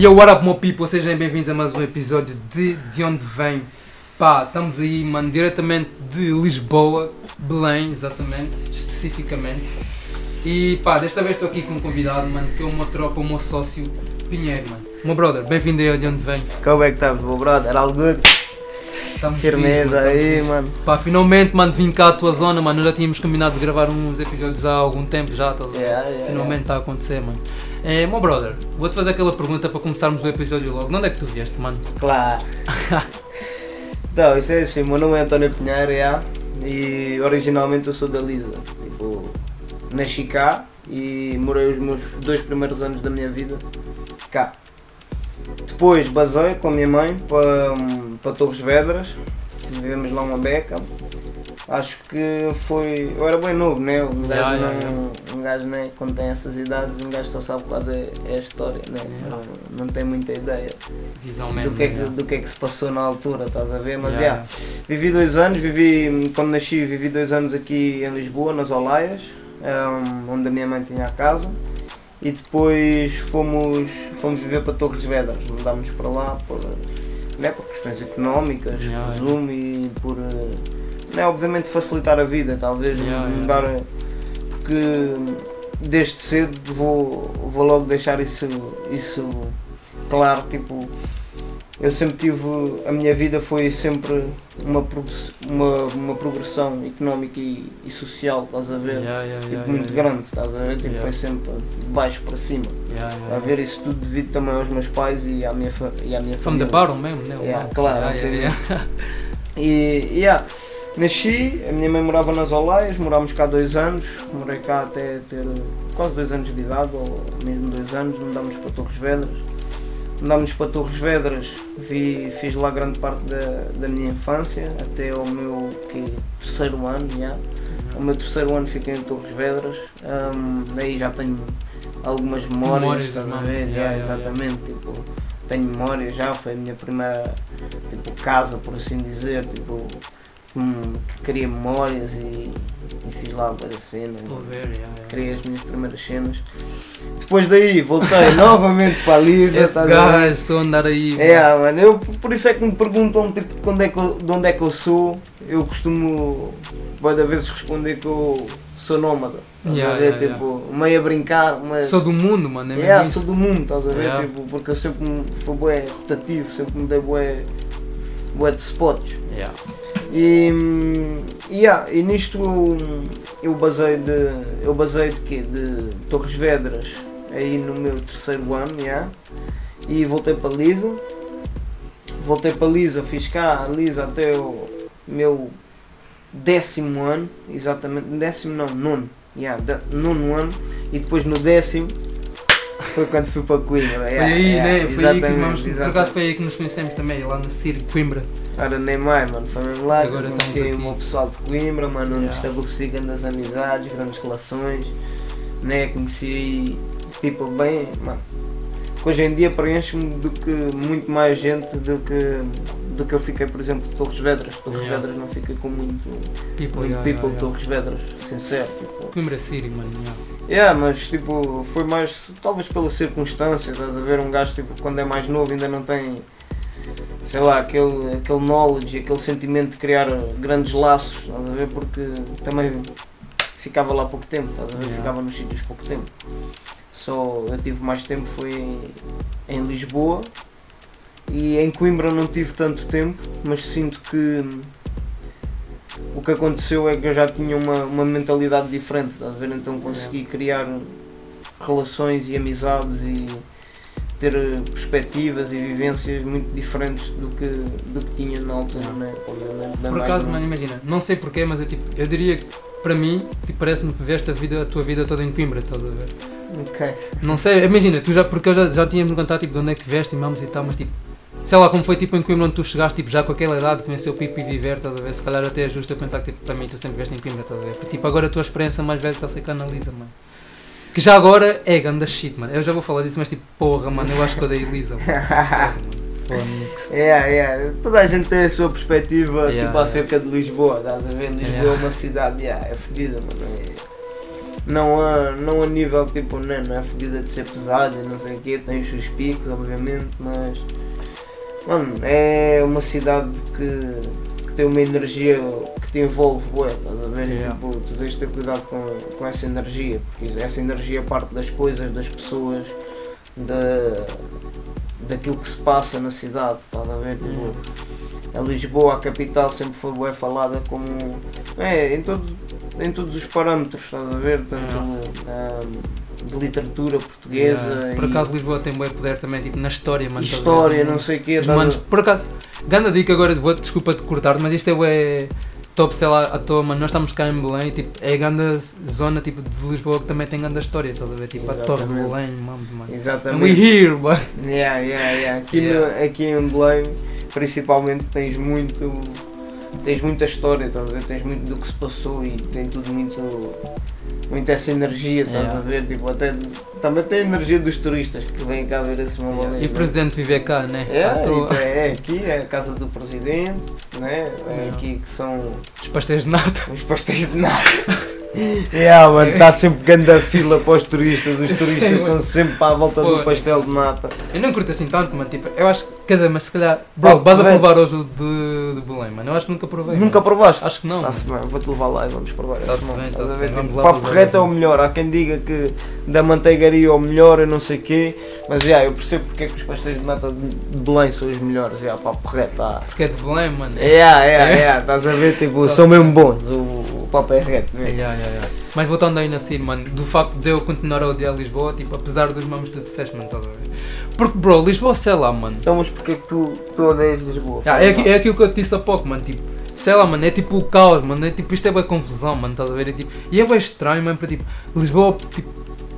Yo, what up, meu people? Sejam bem-vindos a mais um episódio de De Onde Vem. Pá, estamos aí, mano, diretamente de Lisboa, Belém, exatamente, especificamente. E pá, desta vez estou aqui com um convidado, mano, que é uma tropa, o meu sócio Pinheiro, mano. Meu brother, bem-vindo aí De Onde Vem. Como é que estamos, meu brother? All good? Estamos Firmeza fixe, mano, aí, estamos mano. fixe. Pá, finalmente, mano, vim cá à tua zona, mano. Nós já tínhamos combinado de gravar uns episódios há algum tempo já, ver? Yeah, yeah, Finalmente está a acontecer, mano. É, meu brother, vou-te fazer aquela pergunta para começarmos o episódio logo. De onde é que tu vieste, mano? Claro. então, isso é assim, meu nome é António Pinheiro, yeah, e originalmente eu sou da Lisa. Tipo, nasci cá e morei os meus dois primeiros anos da minha vida cá. Depois basei com a minha mãe para, para Torres Vedras, vivemos lá uma beca. Acho que foi. Eu era bem novo, né? Um gajo, Yeah, yeah, não, um gajo né? quando tem essas idades, um gajo só sabe quase é, é a história, né? Yeah. Não, não tem muita ideia Visão mesmo. do que, é que, yeah. do que é que se passou na altura, estás a ver? Mas Yeah, yeah, vivi dois anos, vivi, quando nasci, vivi dois anos aqui em Lisboa, nas Olaias, um, onde a minha mãe tinha a casa, e depois fomos, fomos viver para Torres Vedras, mudámos para lá por, né, por questões económicas, Yeah, resumo, e por, eh, né, obviamente, facilitar a vida, talvez Yeah, eh, porque desde cedo vou, vou logo deixar isso, isso claro, tipo, eu sempre tive, a minha vida foi sempre uma, uma, uma progressão económica e, e social, estás a ver? Yeah, yeah, Tipo, muito grande, estás a ver? Tipo, foi sempre de baixo para cima. A ver isso tudo devido também aos meus pais e à minha, e à minha From the família. bottom mesmo, né? Yeah, claro. E, yeah, nasci, a minha mãe morava nas Olaias, morámos cá dois anos, morei cá até ter quase dois anos de idade, ou mesmo dois anos, mudámos para Torres Vedras. Mudámos para Torres Vedras, vi, fiz lá grande parte da, da minha infância, até ao meu que, terceiro ano, yeah. O meu terceiro ano fiquei em Torres Vedras, hum, daí já tenho algumas memórias, Memórias estás a ver? Yeah, yeah, yeah, exatamente, tipo, tenho memórias já, foi a minha primeira tipo, casa, por assim dizer, tipo, hum, que queria memórias e, e fiz lá várias cenas, Estou a ver, yeah, yeah. criei as minhas primeiras cenas. Depois daí voltei novamente para a Lisa, Esse estás a andar aí. É, mano, eu, por isso é que me perguntam tipo, de, onde é que eu, de onde é que eu sou. Eu costumo, várias vezes, responder que eu sou nómada. Estás Yeah, a ver? yeah, tipo, meio a brincar, meio. Sou do mundo, mano, é mesmo yeah, sou do mundo, estás a ver? Yeah. Tipo, porque eu sempre fui bué rotativo, sempre me dei bué, bué de spots. E, yeah, e nisto eu, basei de. Eu basei de quê? De Torres Vedras aí no meu terceiro ano, yeah, e voltei para Lisa. Voltei para Lisa, fiz cá a Lisa até o meu décimo ano, exatamente, décimo não, nono, yeah, de- nono ano, e depois no décimo foi quando fui para Coimbra. Foi yeah, aí, yeah, né? Foi aí que nós, por acaso foi aí que nos conhecemos também, lá na City, Coimbra. Ora, nem mais, mano. Foi mesmo lá Agora eu conheci aqui. o meu pessoal de Coimbra, mano, onde Yeah. estabeleci grandes amizades, grandes relações, né? Conheci people bem, mano. Hoje em dia preenche-me do que muito mais gente do que, do que eu fiquei, por exemplo, de Torres Vedras. Torres Yeah. Vedras não fica com muito, People, muito yeah, people yeah, de Torres Vedras, sincero. Tipo. Coimbra City, mano. yeah. Mas tipo, foi mais, talvez pelas circunstâncias, estás a ver? Um gajo tipo, quando é mais novo ainda não tem, sei lá, aquele, aquele knowledge, aquele sentimento de criar grandes laços, estás a ver? Porque também ficava lá pouco tempo, estás a ver? Yeah. Ficava nos sítios pouco tempo. Só eu tive mais tempo foi em, em Lisboa e em Coimbra não tive tanto tempo, mas sinto que o que aconteceu é que eu já tinha uma, uma mentalidade diferente, estás a ver? Então consegui criar relações e amizades e ter eh, perspectivas e vivências muito diferentes do que, do que tinha na altura, né? Por acaso, mano, imagina, não sei porquê, mas eu, tipo, eu diria que para mim, tipo, parece-me que viveste a, vida, a tua vida toda em Coimbra, estás a ver? Ok. Não sei, imagina, tu já, porque eu já, já tínhamos contado tipo, de onde é que veste e mamos e tal, mas tipo, sei lá como foi tipo em Coimbra onde tu chegaste tipo, já com aquela idade, conheceu o Pipo e viver, estás a ver? Se calhar até é justo eu pensar que tipo, também tu sempre viveste em Coimbra, estás a ver? Porque tipo, agora a tua experiência mais velha está a ser que analisa, mano. Que já agora é ganda shit, mano. Eu já vou falar disso, mas tipo, porra, mano, eu acho que eu dei Elisa, mano. Sincero. Yeah, yeah. Toda a gente tem a sua perspectiva Yeah, tipo, acerca de Lisboa, estás a ver? Lisboa Yeah. é uma cidade, yeah, é fedida, mano. Não a, não a nível tipo, não, não é fodida de ser pesada e não sei o quê, tem os seus picos, obviamente, mas. Mano, é uma cidade que, que tem uma energia te envolve, bué, estás a ver? Yeah. tipo, tu tens de ter cuidado com, com essa energia, porque essa energia parte das coisas, das pessoas, da, daquilo que se passa na cidade, estás a ver? Tipo, a Lisboa, a capital, sempre foi bué falada como. É, em, todo, em todos os parâmetros, estás a ver? Tanto ahm, de literatura portuguesa Yeah. Por acaso Lisboa tem bom poder também, tipo, na história, mano. a história, não sei o quê. Os a- manos, por acaso, grande dica agora, vou, desculpa te cortar, mas isto é ué, top, sei lá, à toa, mano. Nós estamos cá em Belém e tipo, é a grande zona tipo, de Lisboa que também tem grande história, estás a ver? Tipo, a Torre de Exatamente. Belém, mano, mano. And we Exatamente. here, mano. Yeah, yeah, yeah. Aqui, Yeah. No, aqui em Belém, principalmente, tens muito. Tens muita história, estás a ver? Tens muito do que se passou e tem tudo muito. Muito essa energia, estás Yeah. a ver? Tipo, até, também tem a energia dos turistas que vêm cá ver esse mamãe. E o presidente vive cá, né? É, então é aqui, é a casa do presidente, né? É Yeah. aqui que são Os pastéis de nata. os pastéis de nata. yeah, mano, está sempre grande a fila para os turistas, os turistas sei, estão sempre para a volta Pô. do pastel de nata. Eu não curto assim tanto, mano. Tipo, eu acho que, quer dizer, mas se calhar. Bro, vais a provar hoje o de, de Belém, mano. Eu acho que nunca provei. Nunca mano. provaste? Acho que não. Está-se bem, vou-te levar lá e vamos provar Tá-se mano. bem, Estás tá-se a ver? bem, Tipo, vamos lá papo reto é o então. melhor. Há quem diga que da manteigaria é o melhor, eu não sei o quê, mas yeah, eu percebo porque é que os pastéis de nata de Belém são os melhores. Yeah, papo reto, ah. Porque é de Belém, mano. Yeah, É. yeah, estás a ver? Tipo, Tá-se são mesmo bons. O, o papo é reto mesmo. Yeah, yeah, yeah. Mas voltando ainda assim, mano, do facto de eu continuar a odiar Lisboa, tipo, apesar dos mamos que tu disseste, mano, estás a ver? Porque, bro, Lisboa, sei lá, mano. Então, mas porquê que tu, tu odeias Lisboa? Ah, é, aqui- é aquilo que eu te disse há pouco, mano, tipo, sei lá, mano, é tipo o caos, mano, é tipo, isto é bem confusão, mano, estás a ver? É, tipo, e é bem estranho, mano, para tipo, Lisboa, tipo,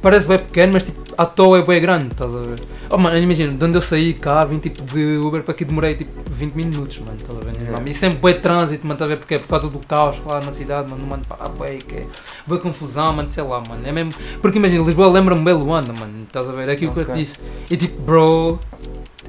parece bem pequeno, mas tipo, à toa é bem grande, estás a ver? Oh, mano, imagina, de onde eu saí cá, vim tipo de Uber para aqui, demorei tipo 20 minutos, mano, estás a ver? Yeah. Mano, E sempre bem trânsito, mano, estás a ver? Porque é por causa do caos lá na cidade, mano, mano, pá, bem, que é bem confusão, mano, sei lá, mano, é mesmo, porque imagina, Lisboa lembra-me bem Luanda, mano, estás a ver? É aquilo que eu te disse. E tipo, bro,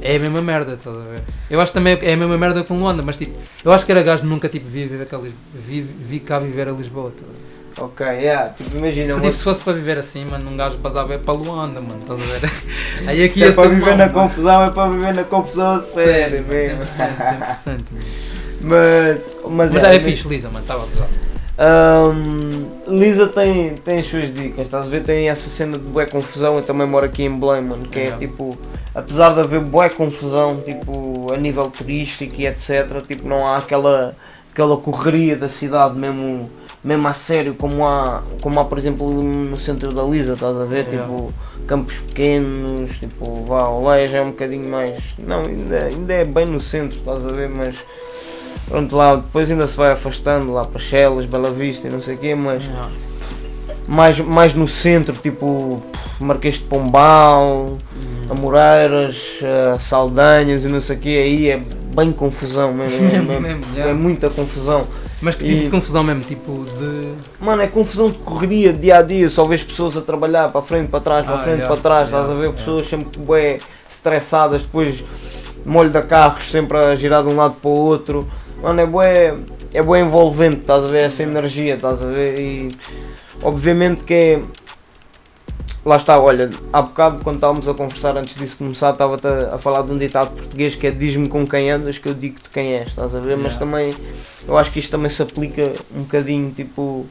é a mesma merda, estás a ver? Eu acho que também é a mesma merda com Luanda, mas tipo, eu acho que era gajo nunca tipo, vi, viver cá, vi, vi cá viver a Lisboa. Estás a ver? Ok, yeah, tipo, imagina. Porque, tipo, se fosse para viver assim, mano, um gajo basava é para Luanda, mano, estás a ver? Aí aqui Se é para viver mau, na mano. confusão, é para viver na confusão a sério mesmo. 100%, 100%. mano. Mas, mas, Mas já é fixe, Lisa, mano, estava a gozar. Ahm, Lisa tem, tem as suas dicas, estás a ver? Tem essa cena de bué confusão, eu também moro aqui em Belém, mano, que é Yeah. tipo, apesar de haver bué confusão, tipo, a nível turístico e etc, tipo, não há aquela, aquela correria da cidade mesmo, mesmo a sério, como há, como há, por exemplo, no centro da Lisa, estás a ver? Yeah. Tipo, campos pequenos, tipo, vá, o Leia é um bocadinho mais, não, ainda, ainda é bem no centro, estás a ver, mas... Pronto, lá depois ainda se vai afastando lá para Chelas, Bela Vista e não sei o quê, mas mais, mais no centro, tipo Marquês de Pombal, Amoreiras, eh, Saldanhas e não sei o quê, aí é bem confusão mesmo, é, Mesmo, mesmo- é muita confusão. Mas que tipo E- de confusão mesmo, tipo de. Mano, é confusão de correria dia a dia, só vês pessoas a trabalhar para frente, para trás, para Ah, frente, para trás, estás a ver? Pessoas sempre bem estressadas, depois molho de carros sempre a girar de um lado para o outro. Mano, é bué, é bué envolvente, estás a ver? Essa energia, estás a ver? E obviamente que é. Lá está, olha, há bocado quando estávamos a conversar antes disso começar, estava-te a, a falar de um ditado português que é diz-me com quem andas que eu digo-te quem és, estás a ver? Mas Yeah. também eu acho que isto também se aplica um bocadinho tipo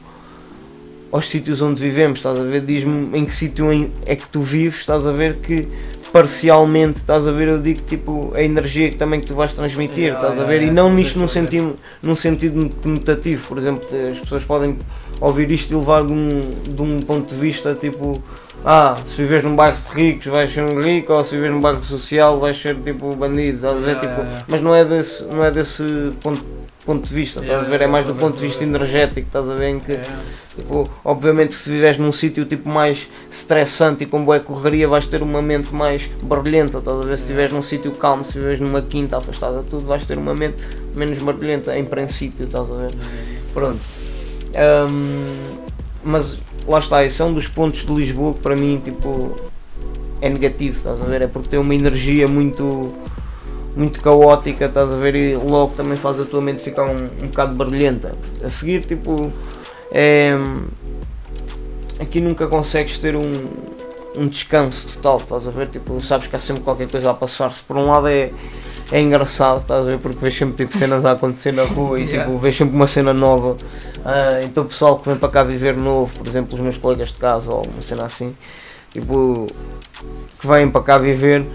aos sítios onde vivemos, estás a ver? Diz-me em que sítio é que tu vives, estás a ver que parcialmente, estás a ver, eu digo tipo a energia que também que tu vais transmitir, Yeah, estás a yeah, ver? E yeah, não estou a nisto num sentido, num sentido conotativo, por exemplo, as pessoas podem ouvir isto e levar de um, de um ponto de vista tipo ah, se viveres num bairro de ricos vais ser um rico ou se viveres num bairro social vais ser tipo bandido, estás a ver? Tipo. Mas não é desse, não é desse ponto, ponto de vista, estás a ver? É mais do ponto de vista energético, estás a ver? Em que, Yeah. tipo, obviamente que se viveres num sítio tipo mais estressante e com boa correria vais ter uma mente mais barulhenta, estás a ver? Se estiveres num sítio calmo, se viveres numa quinta afastada de tudo, vais ter uma mente menos barulhenta, em princípio, estás a ver? Pronto. Ahm, mas lá está, esse é um dos pontos de Lisboa que para mim tipo é negativo, estás a ver? É porque tem uma energia muito muito caótica, estás a ver? E logo também faz a tua mente ficar um, um bocado barulhenta. A seguir, tipo, é, aqui nunca consegues ter um, um descanso total, estás a ver? Tipo, sabes que há sempre qualquer coisa a passar-se. Por um lado é, é engraçado, estás a ver? Porque vês sempre tipo, cenas a acontecer na rua e Yeah. tipo, vês sempre uma cena nova. Ah, então o pessoal que vem para cá viver novo, por exemplo, os meus colegas de casa ou uma cena assim, tipo, que vêm para cá viver,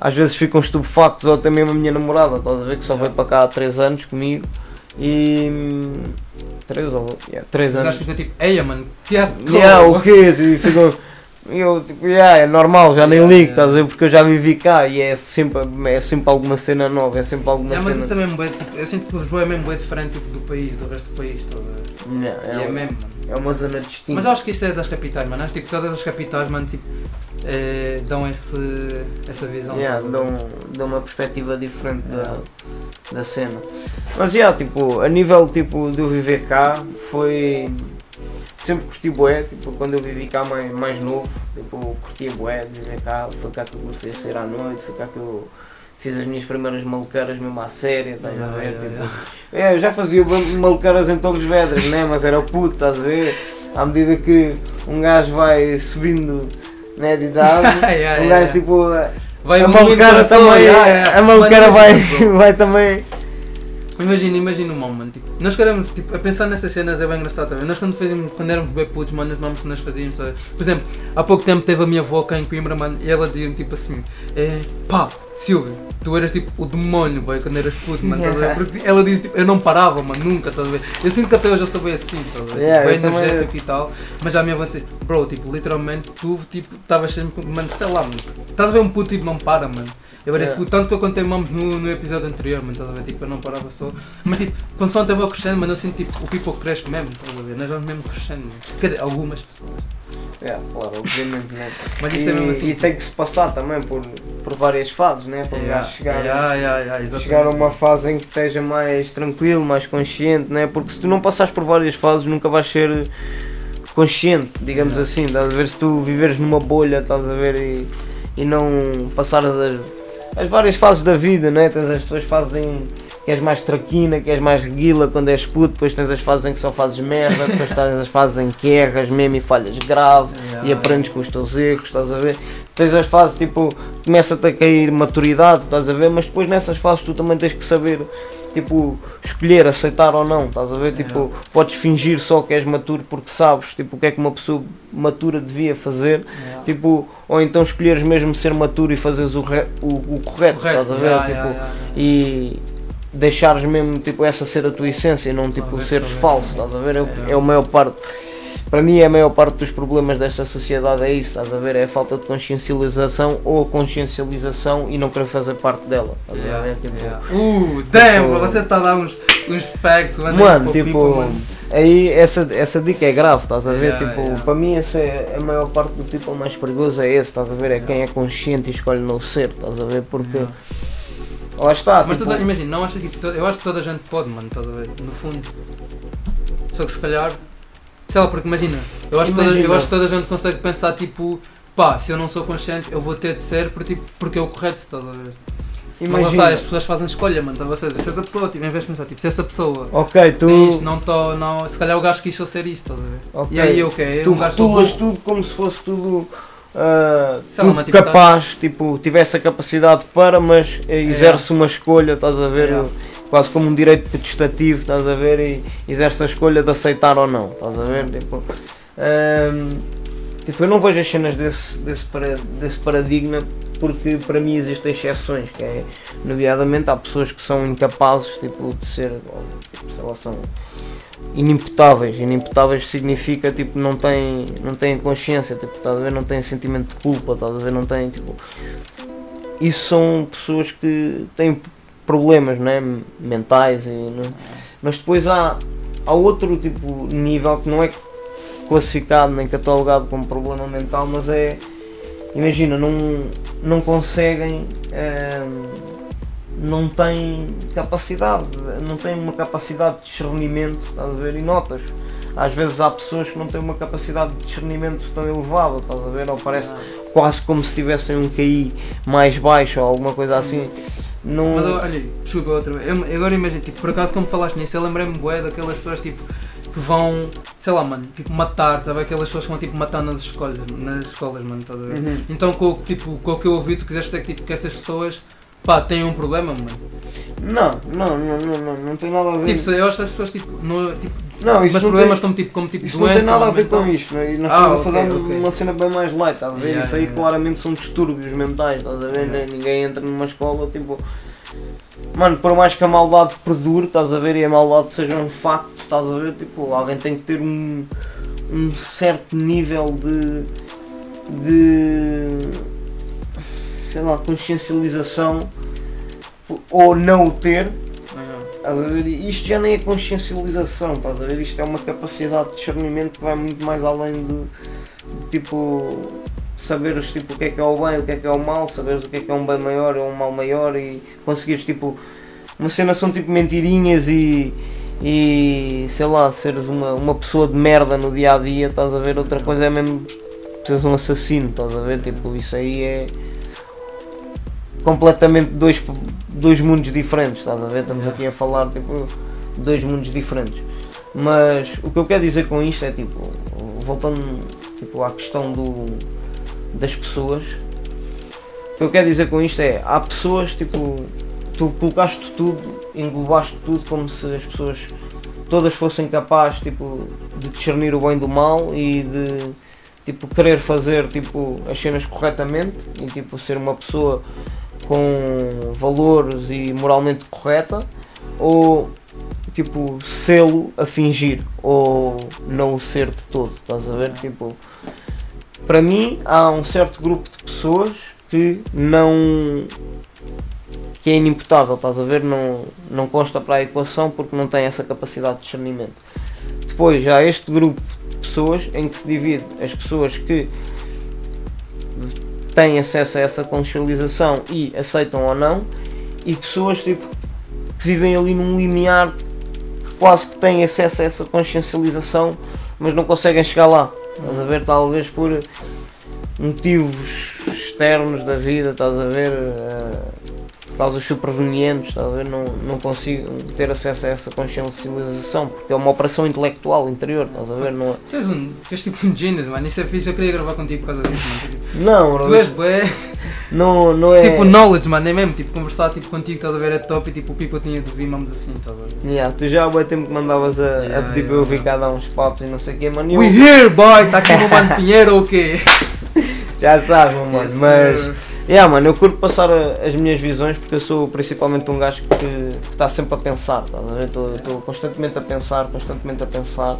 às vezes ficam estupefactos, ou até mesmo a minha namorada, estás a ver? Que só veio para cá há 3 anos comigo e. 3 ou. Yeah, 3 Os anos. gajos ficam tipo, eia mano, que é Yeah, o quê? E ficam. Eu, tipo, yeah, é normal, já nem Yeah, ligo, yeah. estás a ver? Porque eu já vivi cá e é sempre, é sempre alguma cena nova, é sempre alguma Yeah, mas cena. isso é mesmo tipo, eu sinto que Lisboa é mesmo bué diferente tipo, do país, do resto do país, estás a ver? Yeah, é é, mesmo, mano. é uma zona distinta. Mas acho que isto é das capitais, mano. Acho que tipo, todas as capitais, mano, tipo, eh, dão esse, essa visão. Yeah, a ver? dão, dão uma perspectiva diferente Yeah. da, da cena. Mas yeah, tipo, a nível tipo, de eu viver cá, foi. Sempre curti bué, tipo, quando eu vivi cá mais, mais novo, tipo, curtia bué de viver cá, foi cá que eu comecei a sair à noite, foi cá que eu fiz as minhas primeiras maluqueiras mesmo à série, estás a ver? tipo. É, eu já fazia maluqueiras em Torres Vedras, né? Mas era puto, estás a ver? À medida que um gajo vai subindo né, de idade, um gajo tipo. Vai a evoluindo maluqueira a pessoa, também. A Mano, vai, vai também. Imagina, imagina o mano, tipo, nós queremos, tipo, a pensar nessas cenas é bem engraçado também. Nós quando fazíamos, quando éramos bem putos, mano, as mamas que nós fazíamos, sabe? por exemplo, há pouco tempo teve a minha avó cá em Coimbra, mano, e ela dizia-me tipo assim, é, pá, Silvio, tu eras tipo o demónio, boy, quando eras puto, mano, estás a ver? Porque ela dizia, tipo, eu não parava, mano, nunca, estás a ver? Eu sinto que até hoje eu sou bem assim, estás a ver? Yeah, bem eu também- energético e tal, mas já a minha avó dizia, bro, tipo, literalmente tu, tipo, estavas sempre, mano, sei lá, mano, estás a ver um puto, tipo, não para, mano. Eu era Yeah. puto, tanto que eu contei mamos no, no episódio anterior, mano, estás a ver? Tipo, eu não parava só. Mas tipo, quando só eu vou crescendo, mano, eu sinto tipo, o people cresce mesmo, estás a ver? Nós vamos mesmo crescendo, mano. Quer dizer, algumas pessoas. É, claro, obviamente, né? Mas isso é mesmo E, assim. e tem que se passar também por, por várias fases, né? Para Yeah, chegar, yeah, yeah, chegar a uma fase em que esteja mais tranquilo, mais consciente, né? Porque se tu não passares por várias fases, nunca vais ser consciente, digamos Yeah. assim. Estás a ver? Se tu viveres numa bolha, estás a ver? E, e não passares as, as várias fases da vida, né? Tens as tuas fases em que és mais traquina, que és mais reguila quando és puto, depois tens as fases em que só fazes merda, depois tens as fases em que erras mesmo e falhas grave Yeah, e aprendes com os teus erros, estás a ver? Tens as fases tipo, começa-te a cair maturidade, estás a ver? Mas depois nessas fases tu também tens que saber, tipo, escolher, aceitar ou não, estás a ver? Tipo, podes fingir só que és maturo porque sabes, tipo, o que é que uma pessoa matura devia fazer, Yeah. tipo, ou então escolheres mesmo ser maturo e fazeres o, re- o, o correto, Correto, estás a ver? yeah, tipo, yeah, yeah, yeah. e deixares mesmo tipo essa ser a tua essência e não tipo seres falso, estás a ver? É, o- É. é a maior parte. Para mim é a maior parte dos problemas desta sociedade é isso, estás a ver? É a falta de consciencialização ou a consciencialização e não querer fazer parte dela. Estás a Yeah, ver? Tipo, yeah. Uh, damn, tipo- você está a dar uns, uns facts, mano. Mano, o tipo, people, mano. aí essa, essa dica é grave, estás a ver? Yeah, tipo, yeah. para mim essa é a maior parte do tipo mais perigoso é esse, estás a ver? É Yeah. quem é consciente e escolhe não ser, estás a ver? Porque Yeah. Lá está, Mas tipo, toda, imagina, não acha tipo, to- eu acho que toda a gente pode, mano, estás a ver? No fundo. Só que se calhar. Sei lá, porque imagina, eu acho, que toda, eu Imagina. acho que toda a gente consegue pensar tipo, pá, se eu não sou consciente, eu vou ter de ser por, tipo, porque é o correto, estás a ver? Mas lá imagina, está, as pessoas fazem escolha, mano. Então, ou seja, se essa pessoa, tipo, em vez de pensar, tipo, se essa pessoa ok, tu, isto, não estou, não, se calhar o gajo quis só ser isto, estás a ver? ok, E aí eu quê? tu um gajo tudo como se fosse tudo, atividade. capaz, tipo, tivesse a capacidade para, mas eh, exerce uma escolha, estás a ver, Yeah. quase como um direito potestativo, estás a ver, e exerce a escolha de aceitar ou não, estás a ver, tipo, ahm, tipo eu não vejo as cenas desse, desse, para- desse paradigma porque para mim existem exceções, que é, nomeadamente há pessoas que são incapazes, tipo, de ser, tipo, sei lá, são inimputáveis. Inimputáveis significa tipo não têm, não têm consciência, tipo, estás a ver, não têm sentimento de culpa, estás a ver, não têm tipo. Isso são pessoas que têm problemas não é? mentais e não- mas depois há, há outro tipo nível que não é classificado nem catalogado como problema mental, mas é imagina, não, não conseguem ehm, não têm capacidade, não têm uma capacidade de discernimento, estás a ver? E notas. Às vezes há pessoas que não têm uma capacidade de discernimento tão elevada, estás a ver? Ou parece quase como se tivessem um QI mais baixo ou alguma coisa assim. Não... Mas olha, desculpa outra vez. Eu- agora imagina, tipo, por acaso como falaste nisso, eu lembrei-me bué daquelas pessoas tipo que vão, sei lá, mano, tipo matar, tá? Aquelas pessoas que vão tipo matar nas escolas, nas escolas, mano, estás a ver? Uhum. Então com, o- tipo, com o que eu ouvi, tu quiseste dizer que, tipo, que essas pessoas, pá, têm um problema, mano. Não, não, não, não, não, não tem nada a ver. Tipo, eu acho que as pessoas, tipo, não, tipo não, mas isso não problemas tem, como tipo, como tipo isso doença, não tem nada a ver mental. com isto, não é? E nós Ah, estamos a fazer ok. uma cena bem mais light, estás a ver? Yeah, isso aí yeah. claramente são distúrbios mentais, estás a ver? Yeah. Ninguém entra numa escola, tipo. Mano, por mais que a maldade perdure, estás a ver? E a maldade seja um facto, estás a ver? Tipo, alguém tem que ter um, um certo nível de. de. sei lá, consciencialização ou não o ter Estás a ver? E Isto já nem é consciencialização, estás a ver? Isto é uma capacidade de discernimento que vai muito mais além de, de, tipo saberes tipo, o que é que é o bem, o que é que é o mal, saberes o que é que é um bem maior ou um mal maior e conseguires tipo uma cena são tipo mentirinhas e, e sei lá, seres uma, uma pessoa de merda no dia a dia, estás a ver? Outra coisa é mesmo seres um assassino, estás a ver? Tipo, isso aí é completamente dois, dois mundos diferentes, estás a ver? Estamos aqui a falar tipo dois mundos diferentes. Mas o que eu quero dizer com isto é tipo, voltando tipo, à questão do, das pessoas, o que eu quero dizer com isto é, há pessoas tipo, tu colocaste tudo, englobaste tudo como se as pessoas todas fossem capazes tipo, de discernir o bem do mal e de tipo, querer fazer tipo, as cenas corretamente e tipo, ser uma pessoa com valores e moralmente correta ou tipo sê-lo a fingir ou não o ser de todo, estás a ver? Tipo, para mim há um certo grupo de pessoas que não que é inimputável, estás a ver? Não, não consta para a equação porque não tem essa capacidade de discernimento. Depois há este grupo de pessoas em que se divide as pessoas que têm acesso a essa consciencialização e aceitam ou não, e pessoas tipo, que vivem ali num limiar que quase que têm acesso a essa consciencialização, mas não conseguem chegar lá. Estás a ver, talvez por motivos externos da vida, estás a ver, eh, causas supervenientes, estás a ver, não, não consigo ter acesso a essa consciencialização, porque é uma operação intelectual interior, estás a ver, não é- Tu és um, tu és tipo um genius, mano, isso é fixe, eu queria gravar contigo por causa disso, mano. Tipo, Não, Tu és bué, não, não é... tipo knowledge, mano, é mesmo, tipo, conversar tipo, contigo, estás a ver, é top e tipo, o people tinha de vir, vamos assim, estás a ver. Yeah, tu já há muito tempo que mandavas a, a Yeah, pedir yeah, para eu vir cá dar uns papos e não sei o quê, mano. eu- We here, boy! Está aqui no Mano Pinheiro ou o quê? já sabes, mano. Yes, mas, sir. Yeah, mano, eu curto passar as minhas visões porque eu sou principalmente um gajo que está sempre a pensar, estás a ver? Estou constantemente a pensar, constantemente a pensar.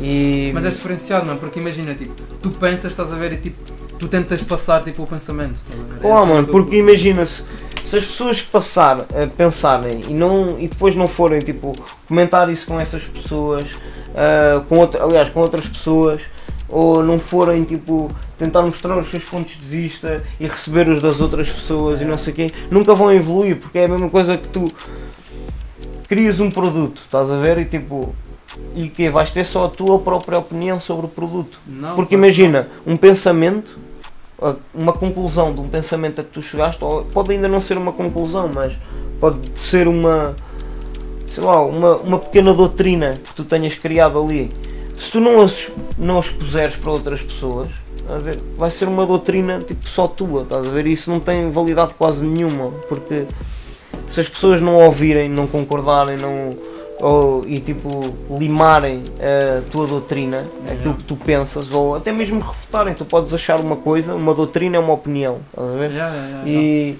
E. Mas é diferenciado, mano, porque imagina, tipo, tu pensas, estás a ver, e tipo, tu tentas passar tipo, o pensamento, estás a ver? É mano, que eu- porque imagina-se, se as pessoas passar a pensarem e, não, e depois não forem tipo comentar isso com essas pessoas, ah, com outra, aliás, com outras pessoas, ou não forem tipo tentar mostrar os seus pontos de vista e receber os das outras pessoas e não sei quem, nunca vão evoluir, porque é a mesma coisa que tu crias um produto, estás a ver? E tipo. E que vais ter só a tua própria opinião sobre o produto. Não, Porque imagina, um pensamento, uma conclusão de um pensamento a que tu chegaste, pode ainda não ser uma conclusão, mas pode ser uma, sei lá, uma, uma pequena doutrina que tu tenhas criado ali. Se tu não as, não as puseres para outras pessoas, a ver, vai ser uma doutrina tipo só tua, estás a ver? E isso não tem validade quase nenhuma, porque se as pessoas não ouvirem, não concordarem, não ou, e tipo limarem a tua doutrina, aquilo que tu pensas, ou até mesmo refutarem, tu podes achar uma coisa, uma doutrina é uma opinião, estás a ver? Yeah, yeah, yeah. E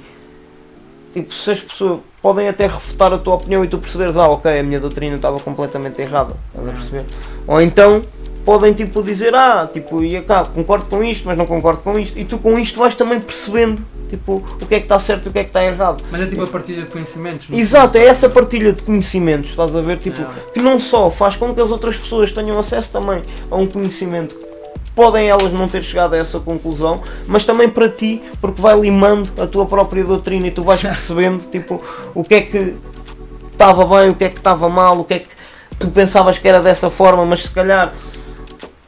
tipo, se as pessoas podem até refutar a tua opinião e tu perceberes, ah ok, a minha doutrina estava completamente errada, estás a perceber? Ou então podem tipo dizer, ah, tipo, e cá, concordo com isto, mas não concordo com isto, e tu com isto vais também percebendo tipo, o que é que está certo e o que é que está errado. Mas é tipo a partilha de conhecimentos. no Exato, é essa partilha de conhecimentos, estás a ver? Tipo, Yeah. que não só faz com que as outras pessoas tenham acesso também a um conhecimento podem elas não ter chegado a essa conclusão, mas também para ti, porque vai limando a tua própria doutrina e tu vais percebendo tipo, o que é que estava bem, o que é que estava mal, o que é que tu pensavas que era dessa forma, mas se calhar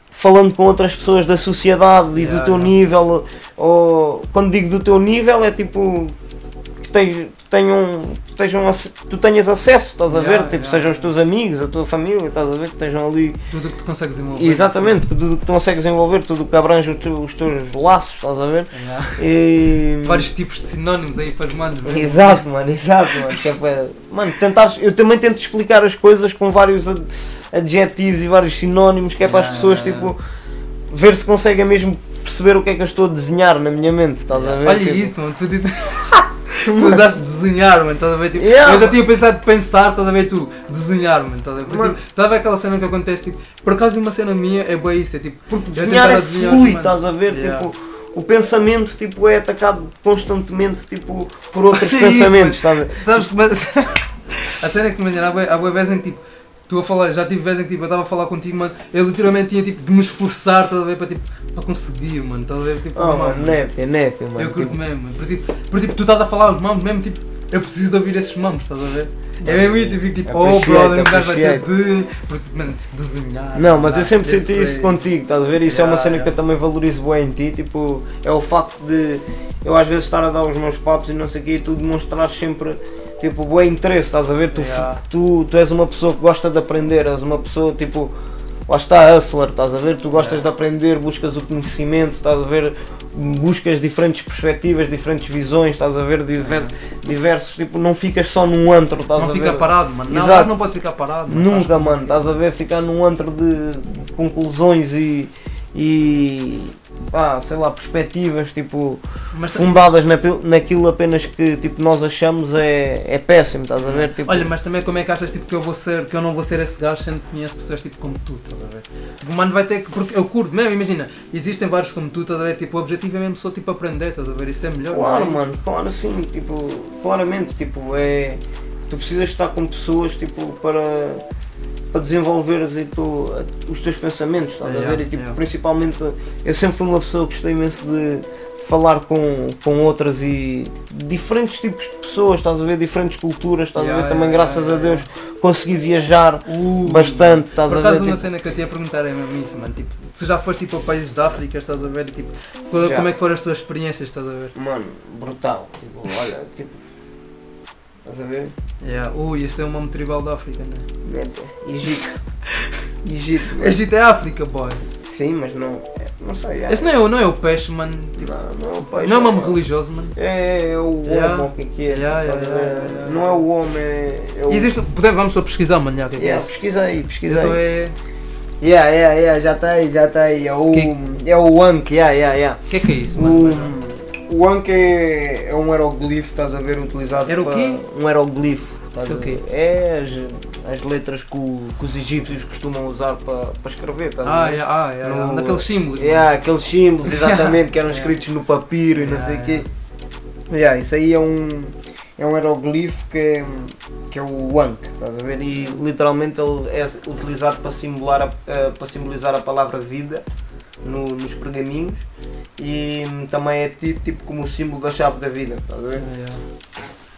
falando com outras pessoas da sociedade e do Yeah, teu yeah. nível, ou quando digo do teu nível é tipo que tens, tenham, estejam tu tenhas acesso, estás a ver? Yeah, tipo, yeah, sejam os teus amigos, a tua família, estás a ver? Que estejam ali. Tudo o que tu consegues desenvolver. Exatamente, tudo o que tu consegues envolver, tudo o que abrange os teus, os teus laços, estás a ver? E... Vários tipos de sinónimos aí para os manos. né? Exato, mano, exato, mano. Que é para- Mano, tentares, eu também tento explicar as coisas com vários ad- adjetivos e vários sinónimos, que é para as pessoas, tipo, ver se conseguem mesmo perceber o que é que eu estou a desenhar na minha mente, estás a ver? Olha Tipo, isso, mano. Tu, tu, usaste desenhar, mano. Estás a ver? Tipo, Yeah. Eu já tinha pensado de pensar, estás a ver? Tu desenhar, mano. Estás a ver? Porque, Mano. tipo, Estás a ver aquela cena que acontece? Tipo, por acaso uma cena minha é bem isso. É tipo, Porque desenhar é fluido, mano. estás a ver? Yeah. Tipo, o pensamento tipo, é atacado constantemente tipo, por outros É isso, pensamentos, estás a ver? Sabes que mas- a cena que bué- há boa vezes em que tipo, tu a falar, já tive vezes em que tipo, eu estava a falar contigo, mano, eu literalmente tinha tipo de me esforçar, estás a ver, para tipo, para conseguir, mano, estás a ver, tipo, Oh, mano, népia, népia, mano. eu curto tipo, mesmo, mano, porque tipo, porque, tipo, tu estás a falar os mamos mesmo, tipo, eu preciso de ouvir esses mamos, estás a ver? É mesmo isso, e fico tipo, oh brother, um gajo vai ter de, mano, desenhar. Não, mas eu sempre senti isso contigo, estás a ver? Isso é uma Yeah, cena yeah. que eu também valorizo bem em ti, tipo, é o facto de eu às vezes estar a dar os meus papos e não sei o quê e tu demonstrares sempre tipo bom interesse, estás a ver? Tu, Yeah. tu, tu és uma pessoa que gosta de aprender, és uma pessoa tipo, lá está hustler, estás a ver? Tu gostas Yeah. de aprender, buscas o conhecimento, estás a ver? Buscas diferentes perspectivas, diferentes visões, estás a ver? Diver- diversos, tipo, não ficas só num antro, estás Não a fica ver? parado, mano. Não, Exato. mas não pode ficar parado. mano, Nunca, mano, estás a ver? Ficar num antro de, de conclusões e, e pá, sei lá, perspectivas tipo Mas, fundadas naquilo, naquilo apenas que tipo, nós achamos é, é péssimo, estás a ver? Tipo, Olha, mas também como é que achas tipo, que eu vou ser, que eu não vou ser esse gajo sendo que conheço pessoas tipo como tu, estás a ver? Tipo, mano vai ter que. Porque eu curto mesmo, imagina, existem vários como tu, estás a ver? Tipo, o objetivo é mesmo só tipo aprender, estás a ver? Isso é melhor. claro, não é? mano, claro sim, tipo, claramente, tipo, é. Tu precisas estar com pessoas tipo para. Para desenvolveres e tu, os teus pensamentos, estás a Yeah, ver? E tipo, yeah. principalmente eu sempre fui uma pessoa que gostei imenso de, de falar com, com outras e diferentes tipos de pessoas, estás a ver? Diferentes culturas, estás a Yeah, ver? Também graças a Deus consegui viajar Uh, bastante, estás Por a acaso ver? uma Tipo, cena que eu te ia perguntar é mesmo isso, mano. Tipo, se já foste tipo a países da África, estás a ver? Tipo, qual- como é que foram as tuas experiências, estás a ver? Mano, brutal. Tipo, olha, tipo. Estás a ver? Yeah. Ui, isso é o nome tribal da África, né? É, pá, Egito. Egito. mano. Egito é África, boy. Sim, mas não. é, Não sei. É, Esse não é, o- não é o peixe, mano. Tipo, não, não é o peixe. não é um nome religioso, mano. É, é o Yeah. homo, o que é que é? Yeah, yeah, yeah. Não é o homem, é, é o. Existe, podemos, vamos só pesquisar, mano, já, o que é é Yeah, pesquisa aí, pesquisa Então aí. é. Yeah, yeah, yeah, já está aí, já está aí. É o. Que- É o Anki, yeah, yeah, yeah. O que é que é isso, mano? O, o Anki é, é um aeroglifo, estás a ver, utilizado Era o para- quê? Um aeroglifo. estás Isso é a o quê? ver? É as, as letras que, o- que os egípcios costumam usar para, para escrever, estás a Ah, ver? é, ah, é, No- é, daqueles símbolos. mano. Yeah, aqueles símbolos, exatamente, que eram Yeah. escritos no papiro e não Yeah, sei o quê. Yeah, isso aí é um, é um aeroglifo que é, que é o Ankh, estás a ver? E literalmente ele é utilizado para, simular a, eh, para simbolizar a palavra vida no- nos pergaminhos e hum, também é tido tipo como o símbolo da chave da vida, estás a ver? Ah, yeah.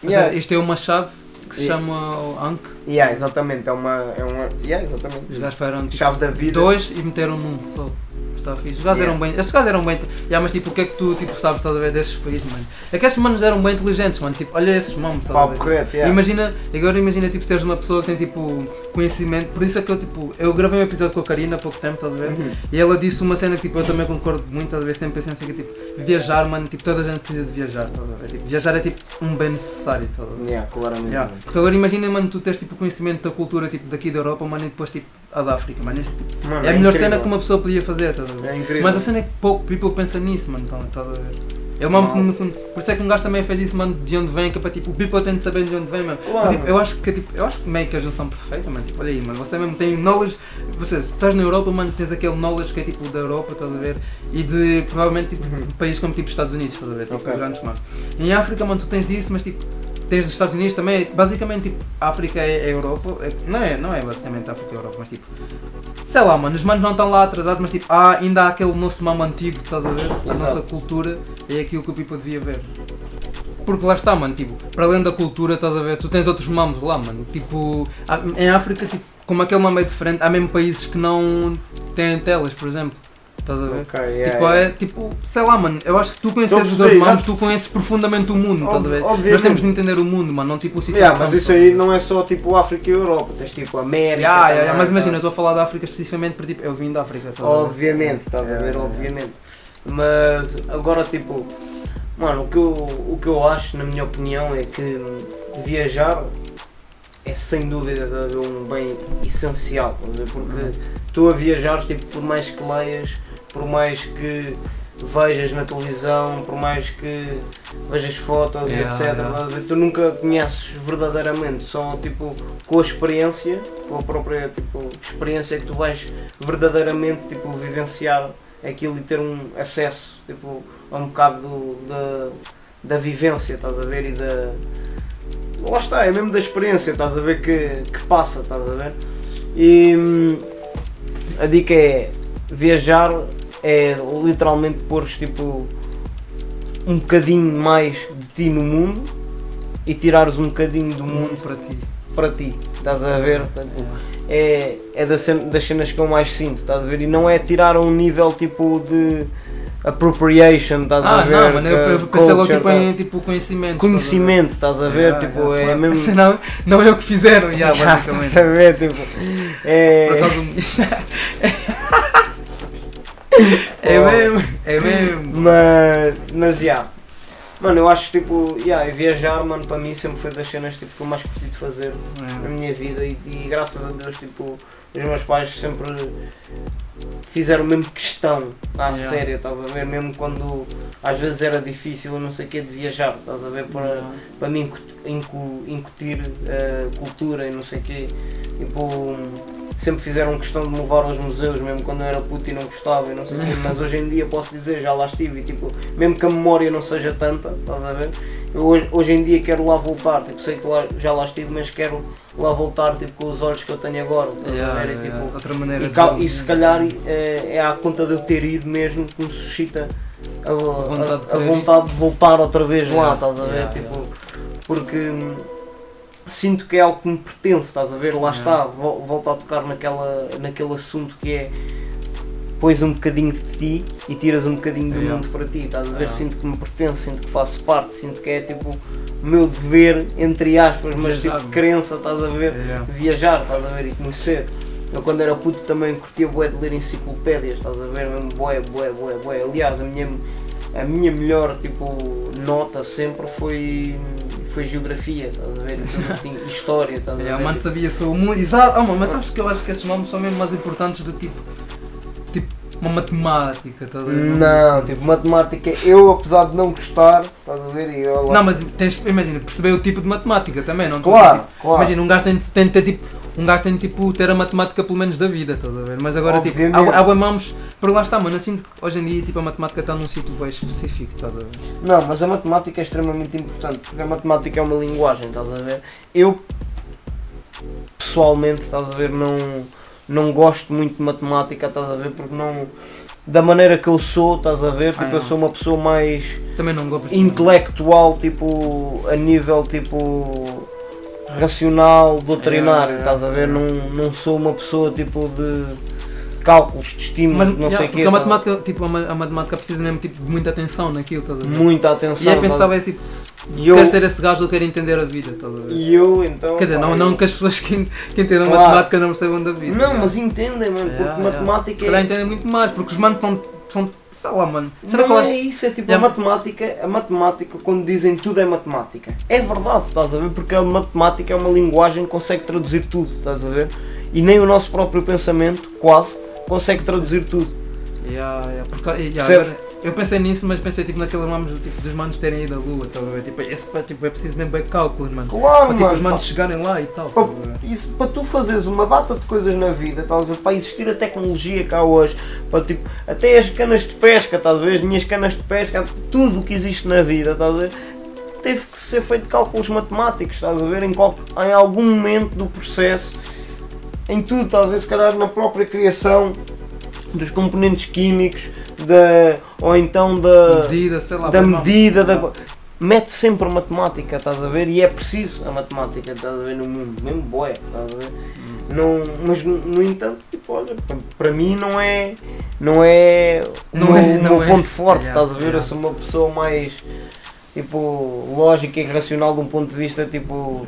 Yeah. seja, isto é uma chave que se chama o Ankh. Yeah, exatamente, é uma. É uma yeah, exatamente. Os gajos fizeram tipo Chave da vida. dois e meteram num só. Está fixe. Os gajos Yeah. eram bem. Esses gajos eram bem. Yeah, mas tipo, o que é que tu tipo, sabes, estás a ver, desses países, mano? É que esses manos eram bem inteligentes, mano. Tipo, olha esses mamos, estás a ver? correto, yeah. Imagina, agora imagina tipo seres uma pessoa que tem tipo conhecimento, por isso é que eu tipo, eu gravei um episódio com a Karina há pouco tempo, estás a ver? Uhum. E ela disse uma cena que tipo, eu também concordo muito, estás a ver? Sempre pensei assim que tipo, viajar, mano, tipo, toda a gente precisa de viajar, estás a ver? Tipo, viajar é tipo um bem necessário, estás a ver? Yeah, claramente. Yeah. Porque agora imagina, mano, tu tens tipo conhecimento da cultura tipo, daqui da Europa, mano, e depois tipo a da África, mano. Isso, tipo, Mano, é a melhor incrível. cena que uma pessoa podia fazer, estás a ver? É incrível. Mas a cena é que pouco people pensa nisso, mano, estás a ver? Mano, Não. no fundo, por isso é que um gajo também fez isso, mano, de onde vem, que é para tipo, o people tem de saber de onde vem, mano. Claro. Tipo, eu acho que tipo, eu acho que meio que a junção perfeita, mano. Tipo, olha aí, mano, você mesmo tem knowledge, você, se estás na Europa, mano, tens aquele knowledge que é tipo da Europa, estás a ver? E de provavelmente tipo, Uhum. países como tipo Estados Unidos, estás a ver? Tipo, Ok. grandes mano. Em África, mano, tu tens disso, mas tipo, tens dos Estados Unidos também, basicamente tipo, África é, é Europa, é- não, é, não é basicamente África é Europa, mas tipo, sei lá, mano, os manos não estão lá atrasados, mas tipo, há, ainda há aquele nosso mamo antigo, estás a ver? A nossa cultura é aquilo que o people devia ver. Porque lá está, mano, tipo, para além da cultura, estás a ver, tu tens outros mamos lá, mano. Tipo, em África, tipo, como aquele mamo é diferente, há mesmo países que não têm telas, por exemplo. Estás a ver? Ok, yeah, tipo, yeah. é tipo, sei lá, mano, eu acho que tu conheces os dois mamos, tu conheces profundamente o mundo, estás a ver? Ob- Nós obviamente. temos de entender o mundo, mano, não tipo o sítio Yeah, mas isso a aí não é só tipo África e Europa, tens tipo América. Yeah, também, yeah, mas imagina, eu tá? estou a falar da África especificamente porque tipo, eu vim da África. estás? Obviamente, estás a ver, obviamente. Mas agora tipo, mano, o que, eu, o que eu acho, na minha opinião, é que viajar é sem dúvida um bem essencial, porque tu a viajar, tipo, por mais que leias, por mais que vejas na televisão, por mais que vejas fotos, Yeah, etc. yeah. Tu nunca conheces verdadeiramente, só tipo com a experiência, com a própria tipo, experiência que tu vais verdadeiramente tipo, vivenciar aquilo e ter um acesso tipo, a um bocado do- da, da vivência, estás a ver? E da. Lá está, é mesmo da experiência, estás a ver que, que passa, estás a ver? E hum, a dica é viajar é literalmente pôr tipo um bocadinho mais de ti no mundo e tirares um bocadinho do mundo para ti. para ti, estás a ver? Yeah. é, é das, das cenas que eu mais sinto, estás a ver? E não é tirar a um nível tipo de appropriation, estás a Ah, ver? não, mano, eu, pensei logo tipo, tá? em tipo, conhecimento. conhecimento, estás a ver? Yeah, tipo, yeah, é claro. mesmo. Não, não é o que fizeram, Yeah, basicamente. estás a ver? Tipo, é, Por acaso. é mesmo, é mesmo. Mas, mas, yeah. Mano, eu acho tipo, yeah, viajar, mano, para mim sempre foi das cenas tipo, que eu mais curti de fazer na minha vida e, e graças a Deus, tipo, os meus pais sempre fizeram mesmo questão à Yeah. séria, estás a ver? Mesmo quando às vezes era difícil, não sei o que, de viajar, estás a ver? Para, para mim incu- incu- incutir eh, cultura e não sei o quê. Tipo, sempre fizeram questão de me levar aos museus, mesmo quando eu era puto e não gostava e não sei o quê. Mas hoje em dia posso dizer, já lá estive e tipo, mesmo que a memória não seja tanta, estás a ver? Eu hoje, hoje em dia quero lá voltar, tipo, sei que lá, já lá estive, mas quero lá voltar tipo, com os olhos que eu tenho agora. a Yeah, ver? E, yeah, tipo, yeah. Outra maneira e, cal- e se calhar é, é à conta de eu ter ido mesmo que me suscita a, a- vontade de a vontade de voltar outra vez lá, Yeah, estás a ver? yeah, tipo, Porque hum, sinto que é algo que me pertence, estás a ver? Lá Yeah. está, vol- volto a tocar naquela, naquele assunto que é pões um bocadinho de ti e tiras um bocadinho do Yeah. mundo para ti, estás a ver? Yeah. Sinto que me pertence, sinto que faço parte, sinto que é tipo o meu dever, entre aspas, mas Viajar, tipo crença, estás a ver? Viajar, estás a ver, e conhecer. Eu quando era puto também curtia bué de ler enciclopédias, estás a ver, mesmo bué, bué, bué, bué. Aliás, a minha, a minha melhor tipo, nota sempre foi, foi geografia, estás a ver, e tinha história, estás a ver. Yeah, mano, sabia o mundo. Exato, oh, mas sabes que eu acho que esses nomes são mesmo mais importantes do tipo. Tipo, uma matemática, estás a ver? Não, Assim. tipo, matemática, eu apesar de não gostar, estás a ver, eu lá... Não, mas tens, imagina, perceber o tipo de matemática também, não? claro, Tipo, claro. Imagina, um gajo tem, de- tem de ter tipo. Um gajo tem tipo, ter a matemática pelo menos da vida, estás a ver? Mas agora tipo, Obviamente. há, há bué mamos, por lá está, mano, assim hoje em dia tipo, a matemática está num sítio bem específico, estás a ver? Não, mas a matemática é extremamente importante, porque a matemática é uma linguagem, estás a ver? Eu, pessoalmente, estás a ver, não, não gosto muito de matemática, estás a ver, porque não... Da maneira que eu sou, estás a ver, tipo, Ah, eu sou uma pessoa mais Também não gosto. intelectual, tipo, a nível, tipo, racional, doutrinário, É, é, estás a ver? é. Não, não sou uma pessoa, tipo, de cálculos, de estímulos, Mas não yeah, sei o porque quê. a tá? matemática, tipo, a, ma- a matemática precisa mesmo tipo, de muita atenção naquilo, estás a ver? Muita atenção. E é estás a pensar, ver? é tipo, se eu- quer ser esse gajo, eu quero entender a vida, estás a ver? E eu, então... Quer dizer, não, eu- não que as pessoas que, que entendam Claro. matemática não percebam da vida. Não, mas entendem, mano, porque Yeah, yeah. matemática Se calhar é... entendem muito mais, porque os manos são, são sei lá, mano. Será Não que é isso, é tipo Yeah. a matemática, a matemática quando dizem tudo é matemática. É verdade, estás a ver? Porque a matemática é uma linguagem que consegue traduzir tudo, estás a ver? E nem o nosso próprio pensamento, quase, consegue traduzir tudo. Yeah, yeah, porque, yeah, agora, eu pensei nisso, mas pensei tipo naqueles manos do tipo, dos manos terem ido à lua, ver? Tipo, esse, foi, tipo, é preciso mesmo bem cálculos, mano. Claro, Para tipo, mano. os manos chegarem lá e tal. pá, estás a ver? isso, para tu fazeres uma data de coisas na vida, estás a? Para existir a tecnologia cá hoje, para tipo, até as canas de pesca, estás a ver? As minhas canas de pesca, tudo o que existe na vida, estás a ver? Teve que ser feito cálculos matemáticos, estás a ver? Em, qual, em algum momento do processo, em tudo, estás a ver? Se calhar na própria criação dos componentes químicos, da, ou então da, medida, sei lá. da medida, da, mete sempre matemática, estás a ver? E é preciso a matemática, estás a ver, no mundo, mesmo boé, estás a ver? Não, mas no, entanto, tipo, olha, pa- para mim não é não é o Não meu, é- não meu é. ponto forte, estás a ver? Eu sou uma pessoa mais tipo lógica e racional de um ponto de vista tipo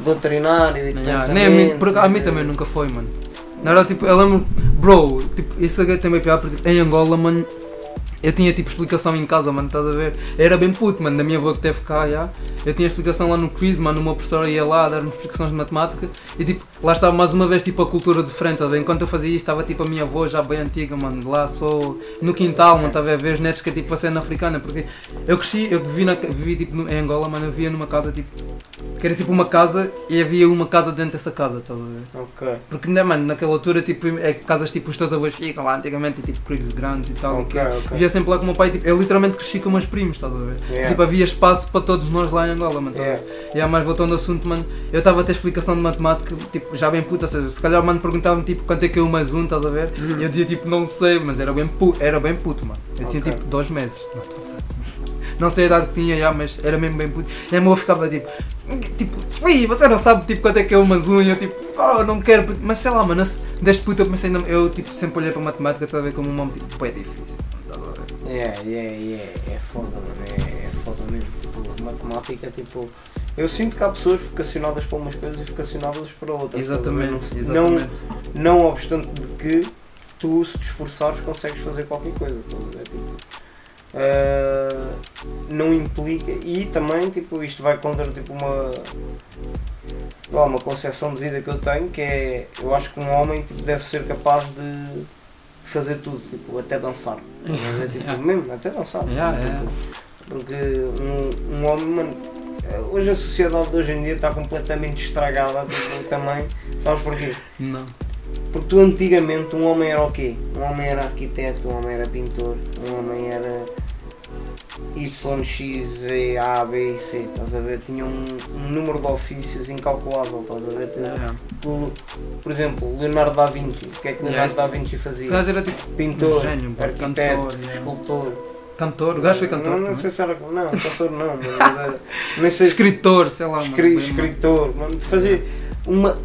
doutrinário e Yeah, nem a mim, pensamento, por- a mim também nunca foi, mano. Na verdade, tipo, eu lembro, bro, tipo, isso aqui tem bem piada, porque tipo, em Angola, mano, eu tinha tipo explicação em casa, mano, estás a ver? Eu era bem puto, mano, da minha avó que teve cá, já. Eu tinha explicação lá no quiz, mano, uma professora ia lá dar-me explicações de matemática e tipo, lá estava mais uma vez tipo a cultura diferente, ver? Enquanto eu fazia isto, estava tipo a minha avó já bem antiga, mano, lá só no quintal, mano, estava a ver os netos que é tipo a cena africana, porque eu cresci, eu vivi, na, vivi tipo em Angola, mano, eu vivia numa casa tipo, que era tipo uma casa e havia uma casa dentro dessa casa, estás a ver? Ok, Porque, né, mano, naquela altura, tipo, é que casas tipo os teus avós ficam lá antigamente, e, tipo, cribs grandes e tal. e ok, que ok. Vivia sempre lá com o meu pai, tipo, eu literalmente cresci com meus primos, estás a ver? Yeah. Tipo, havia espaço para todos nós lá em Angola, mano. Yeah. E há mais voltando ao assunto, mano, eu estava a ter explicação de matemática, tipo, já bem puta, ou seja, se calhar o mano perguntava-me, tipo, quanto é que é um mais um, estás a ver? E eu dizia, tipo, não sei, mas era bem puto, era bem puto, mano. Eu tinha, Ok. tipo, dois meses. Não, estou a. Não sei a idade que tinha já, mas era mesmo bem puto. E a minha ficava, tipo, tipo, ui, você não sabe, tipo, quanto é que é um um? E eu, tipo, oh, não quero, puto." mas sei lá, mano, desde puto eu comecei, eu, tipo, sempre olhei para a matemática, estás a ver, como um nome, tipo, é difícil. ver? Yeah, yeah, yeah, é foda, mano, é, é foda mesmo. Tipo, matemática, tipo. Eu sinto que há pessoas vocacionadas para umas coisas e vocacionadas para outras. Exatamente, Não, exatamente. não, não obstante de que tu, se te esforçares, consegues fazer qualquer coisa. ver? Tipo, ah, não implica. E também, tipo, isto vai contra tipo, uma. lá, uma concepção de vida que eu tenho, que é. Eu acho que um homem tipo, deve ser capaz de fazer tudo, tipo, até dançar. Ver? Tipo, Yeah. mesmo, até dançar. Yeah, yeah. Porque um, um homem, mano, hoje a sociedade de hoje em dia está completamente estragada tipo, também. Sabes porquê? Não. Porque tu antigamente um homem era o quê? Um homem era arquiteto, um homem era pintor, um homem era Y, X, E, A, B e C, estás a ver? Tinha um, um número de ofícios incalculável, estás a ver? Yeah. tu- por exemplo, Leonardo da Vinci, o que é que Leonardo Yeah, da Vinci fazia? gajo era, tipo, Pintor, um gênio, arquiteto, cantor, escultor. cantor, o gajo foi cantor. Não, não também. sei se era. Não, cantor não, mas era. Nem sei se. Escritor, sei lá, mano. escri- bem, escritor, mano, fazia uma.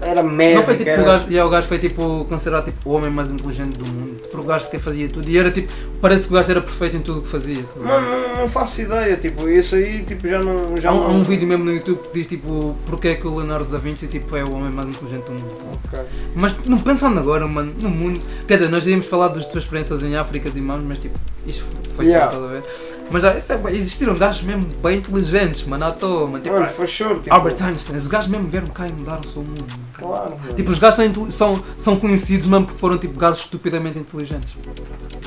Era médico. Não foi tipo era, o gajo, yeah, o gajo foi tipo considerado tipo o homem mais inteligente do mundo. Porque o gajo que fazia tudo e era tipo, parece que o gajo era perfeito em tudo o que fazia. tá? Mano, não, não faço ideia, tipo, isso aí tipo, já não. Já Há, um, não... há um vídeo mesmo no YouTube que diz tipo porque é que o Leonardo da Vinci tipo, é o homem mais inteligente do mundo. tá. Mas não pensando agora, mano, no mundo. Quer dizer, nós íamos falar das tuas experiências em África e mãos, mas tipo, isto foi Yeah. só, estás a ver? Mas já, isso é, existiram gajos mesmo bem inteligentes, mano, à toa, mano. Tipo, Mano, for sure, tipo. Albert Einstein, esses gajos mesmo vieram cá e mudaram-se o mundo. mano. Claro, mano. Tipo, os gajos são, são, são conhecidos mesmo porque foram tipo gajos estupidamente inteligentes.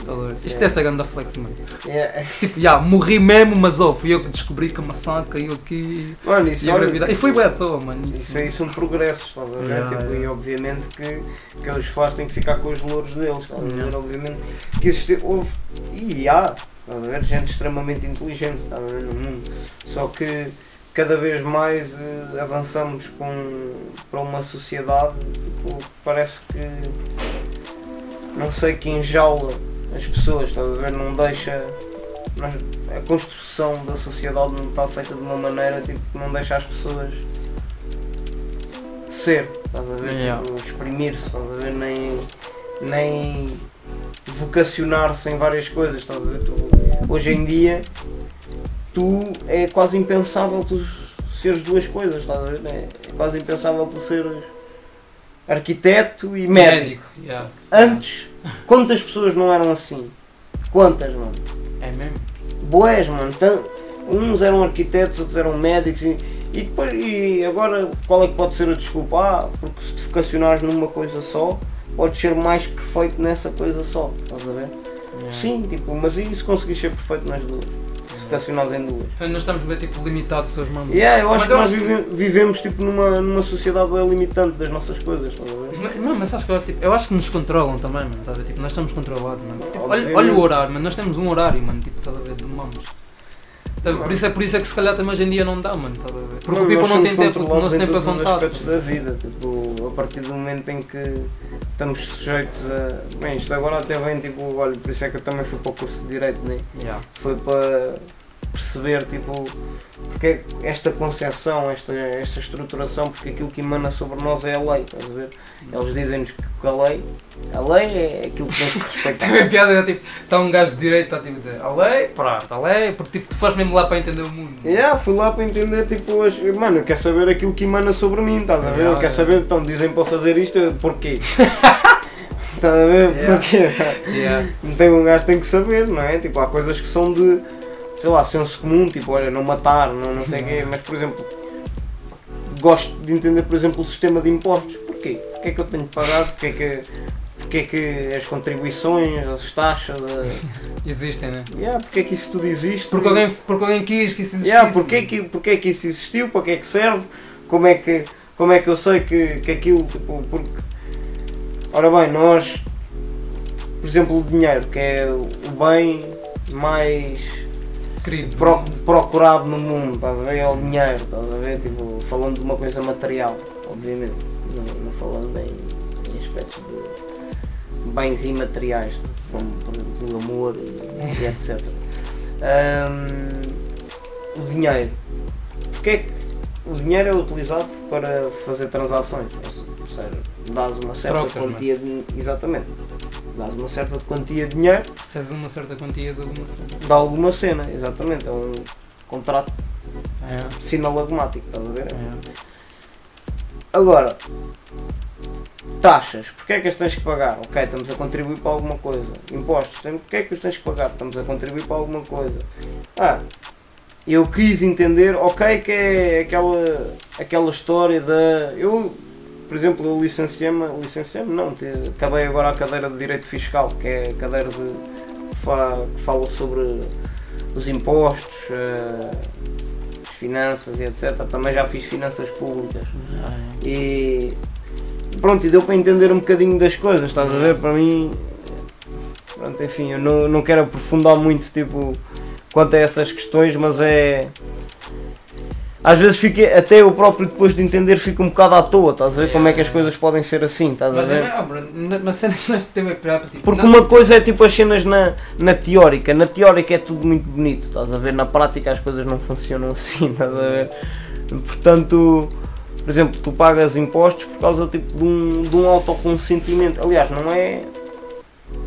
A ver? Isto Sim. é essa grande flex, mano. Yeah. Tipo, já, morri mesmo, mas ó, fui eu que descobri que a maçã caiu aqui Mano, isso e olha, engravidei. E foi bem à toa, mano. Isso, Isso aí são progressos, estás a ver? Yeah, tipo, yeah. E obviamente que, que os fãs têm que ficar com os louros deles, estás a ver? Yeah. Obviamente que existe, houve e há, estás a ver? Gente extremamente inteligente, estás a ver? No mundo. Só que cada vez mais eh, avançamos com, para uma sociedade tipo, que parece que não sei que enjaula as pessoas, estás a ver? Não deixa. nós- a construção da sociedade não está feita de uma maneira tipo, que não deixa as pessoas ser, estás a ver? Yeah. Tipo, exprimir-se, estás a ver? Nem, nem vocacionar-se em várias coisas, estás a ver? Tu, hoje em dia tu é quase impensável tu seres duas coisas, estás a ver? É, quase impensável tu seres arquiteto e médico. yeah. Antes, quantas pessoas não eram assim? Quantas, mano? É mesmo? Boés, mano. Tan- uns eram arquitetos, outros eram médicos e, e depois e agora qual é que pode ser a desculpa? Ah, porque se te vocacionares numa coisa só, podes ser mais perfeito nessa coisa só. Estás a ver? Sim, tipo, mas e se conseguires ser perfeito nas duas? Se vocacionares em duas? Então nós estamos bem tipo limitados seus manos. Yeah, eu acho Mas que eu nós acho- vive- vivemos tipo, numa, numa sociedade bem limitante das nossas coisas, estás a ver? Não, mas sabes que eu, tipo, eu acho que nos controlam também, mano. Estás a ver? Tipo, nós estamos controlados, mano. Tipo, olha, olha o horário, mano. Nós temos um horário, mano. Tipo, estás a ver? De mamos. Tá, Por isso, é, por isso é que se calhar também hoje em dia não dá, mano. Ver? Porque o nós não tem tempo, porque o controlados nosso em tempo é todos os contado. aspectos da vida, tipo, a partir do momento em que estamos sujeitos a. Bem, isto agora até vem, tipo, olha, por isso é que eu também fui para o curso de Direito, né? Yeah. Foi para perceber tipo porque é esta concepção, esta, esta estruturação, porque aquilo que emana sobre nós é a lei, estás a ver? Eles dizem-nos que a lei, a lei é aquilo que temos que respeitar. A piada é tipo, está um gajo de direito, está tipo a dizer, a lei, pronto, a lei, porque tipo, tu foste mesmo lá para entender o mundo. Yeah, fui lá para entender, tipo, as... mano, eu quero saber aquilo que emana sobre mim, estás a ver? Eu quero saber, então dizem para fazer isto, porquê? estás a ver? Yeah. Porquê? Yeah. Tem, um gajo tem que saber, não é? Tipo, há coisas que são de, sei lá, senso comum, tipo, olha, não matar, não, não sei o quê, mas por exemplo, gosto de entender, por exemplo, o sistema de impostos. Porquê? Porquê é que eu tenho que pagar? Porquê é que, porquê é que as contribuições, as taxas, a... Existem, né? yeah, porquê é que isso tudo existe? Porque alguém, porque alguém quis que isso existisse. Yeah, porquê, é que, porquê é que isso existiu? Para que é que serve? Como é que, como é que eu sei que, que aquilo. Tipo, porque... Ora bem, nós. Por exemplo, o dinheiro, que é o bem mais Querido. pro- procurado no mundo, estás a ver? É o dinheiro, estás a ver? Tipo, falando de uma coisa material, obviamente. Não, não falando em, em aspectos de bens imateriais, como por exemplo o amor e, e etc. Ahm, o dinheiro. Porquê é que o dinheiro é utilizado para fazer transações? Ou seja, dás uma certa Trocas, é? quantia de. Exatamente. Dás uma certa quantia de dinheiro Recebes uma certa quantia de alguma cena. de alguma cena, exatamente. É um contrato É, sinalagmático, estás a ver? é. Agora, taxas, porque é que as tens que pagar? Ok, estamos a contribuir para alguma coisa. Impostos, porque é que os tens que pagar? Estamos a contribuir para alguma coisa. Ah, eu quis entender, ok, que é aquela, aquela história da. Eu, por exemplo, eu licenciei-me, licenciei-me não, te- acabei agora a cadeira de Direito Fiscal, que é a cadeira de, que, fa- que fala sobre os impostos, eh, as finanças e etc. Também já fiz finanças públicas. E pronto, e deu para entender um bocadinho das coisas, estás a ver? Para mim, pronto, enfim, eu não, não quero aprofundar muito tipo, quanto a essas questões, mas é. Às vezes fica, até eu próprio depois de entender fico um bocado à toa, estás a ver? Como é que as coisas podem ser assim, estás a Mas é ver? mesmo, bro, na cena para tipo. Porque não- uma coisa é tipo as cenas na, na teórica, na teórica é tudo muito bonito, estás a ver? Na prática as coisas não funcionam assim, estás a ver? Portanto, por exemplo, tu pagas impostos por causa tipo, de, um, de um autoconsentimento. Aliás, não é,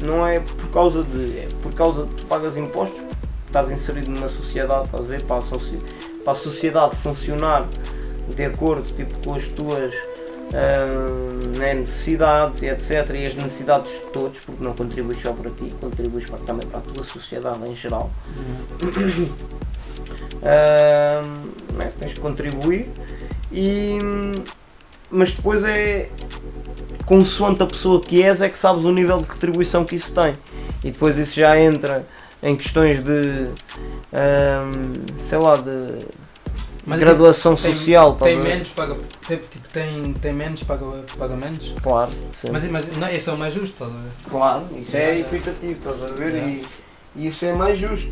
não é por causa de. É por causa de tu pagas impostos estás inserido na sociedade, estás a ver? Para a, soci- para a sociedade funcionar de acordo tipo, com as tuas hum, né, necessidades e etc. E as necessidades de todos, porque não contribuis só para ti, contribuis para, também para a tua sociedade em geral. Hum, né, tens de contribuir e mas depois é consoante a pessoa que és é que sabes o nível de contribuição que isso tem e depois isso já entra em questões de hum, sei lá de Mas graduação tem- social Tem ver? menos, paga. Tem, tipo, tem, tem menos, paga, paga menos. claro sim. Mas, mas não, esse é o mais justo, estás a ver? Claro, isso é Yeah. equitativo, estás a ver? Yeah. E, e isso é mais justo.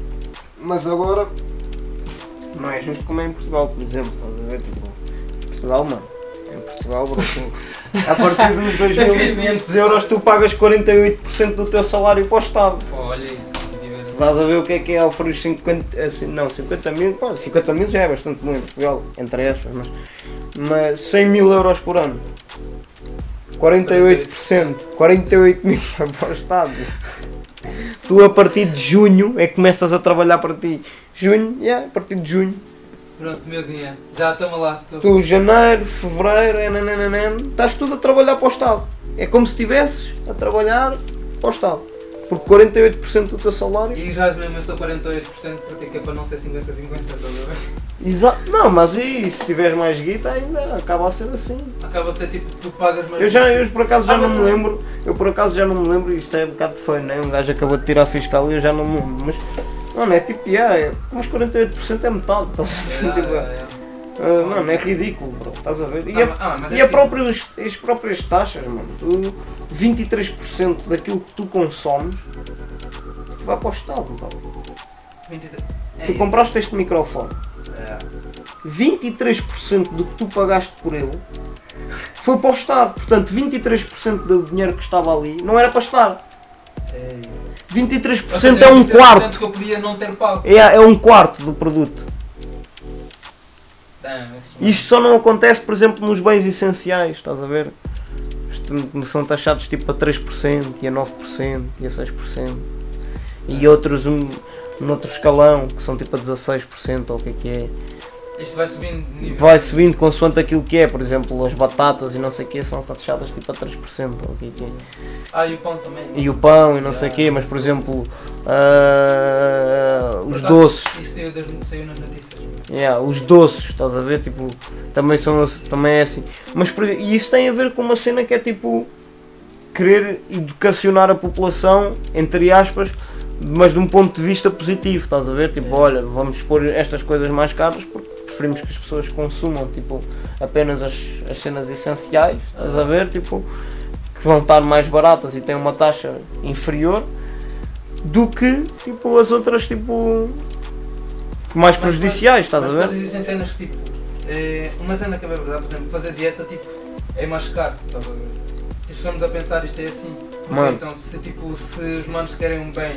Mas agora não é justo como é em Portugal, por exemplo, estás a ver? Tipo, Portugal, mano. Em Portugal, bro, a partir dos 2.500 euros tu pagas 48% do teu salário para o Estado. Olha isso. Estás a ver o que é que é oferecer 50, assim, não, 50 mil, pá, 50 mil já é bastante bom em Portugal, entre aspas, mas, mas 100 mil euros por ano. 48%, 48 mil para o Estado. Tu a partir de junho é que começas a trabalhar para ti. Junho, yeah, a partir de junho. Pronto, meu dinheiro. Já estamos lá. tô- Tu, janeiro, fevereiro, é nananana, estás tudo a trabalhar para o Estado. É como se estivesses a trabalhar para o Estado. Porque 48% do teu salário E já mesmo sou 48% para ti, que é para não ser 50-50, estás a ver? Exato. Não, mas e se tiveres mais guita ainda acaba a ser assim. Acaba a ser tipo, tu pagas mais. Eu já, eu por acaso já Ah, não me não. lembro, eu por acaso já não me lembro, isto é um bocado feio, né? Um gajo acabou de tirar a fiscal e eu já não me lembro, mas mano, é tipo, yeah, é, mas 48% é metade, estás a ver? Ah, mano, é ridículo, bro, estás a ver? E, Ah, a, ah, é e a assim. próprias, as próprias taxas, mano, tu 23% daquilo que tu consomes vai para o Estado, bro. 23. Tu Ei, compraste este microfone. é. 23% do que tu pagaste por ele foi para o Estado. Portanto, 23% do dinheiro que estava ali não era para estar. Ei. 23% é um quarto. que eu podia não ter pago. É, é um quarto do produto. Esses Isto só não acontece, por exemplo, nos bens essenciais, estás a ver? São taxados tipo a 3% e a 9% e a 6%. E outros um outro escalão que são tipo a 16% ou o que é que é. Isto vai subindo de nível. Vai subindo consoante aquilo que é, por exemplo, as batatas e não sei o que são taxadas tipo a 3% ou o que é que é. Ah, e o pão também. E o pão e não sei o quê, mas por exemplo, ah, os Por acaso, doces. Isso saiu, das- saiu nas notícias. Yeah, os doces, estás a ver? Tipo, também, são, também é assim. Mas por- e isso tem a ver com uma cena que é tipo querer educacionar a população, entre aspas, mas de um ponto de vista positivo, estás a ver? Tipo, olha, vamos pôr estas coisas mais caras porque preferimos que as pessoas consumam tipo, apenas as, as cenas essenciais, estás a ver? Tipo, que vão estar mais baratas e têm uma taxa inferior do que tipo, as outras tipo mais Mas- prejudiciais, estás Mas a ver? depois existem cenas que tipo. É, uma cena que é verdade, por exemplo, fazer dieta tipo, é mais caro, estás a ver? Tipo, estamos a pensar isto é assim. Porque Mano. então se tipo se os manos querem um bem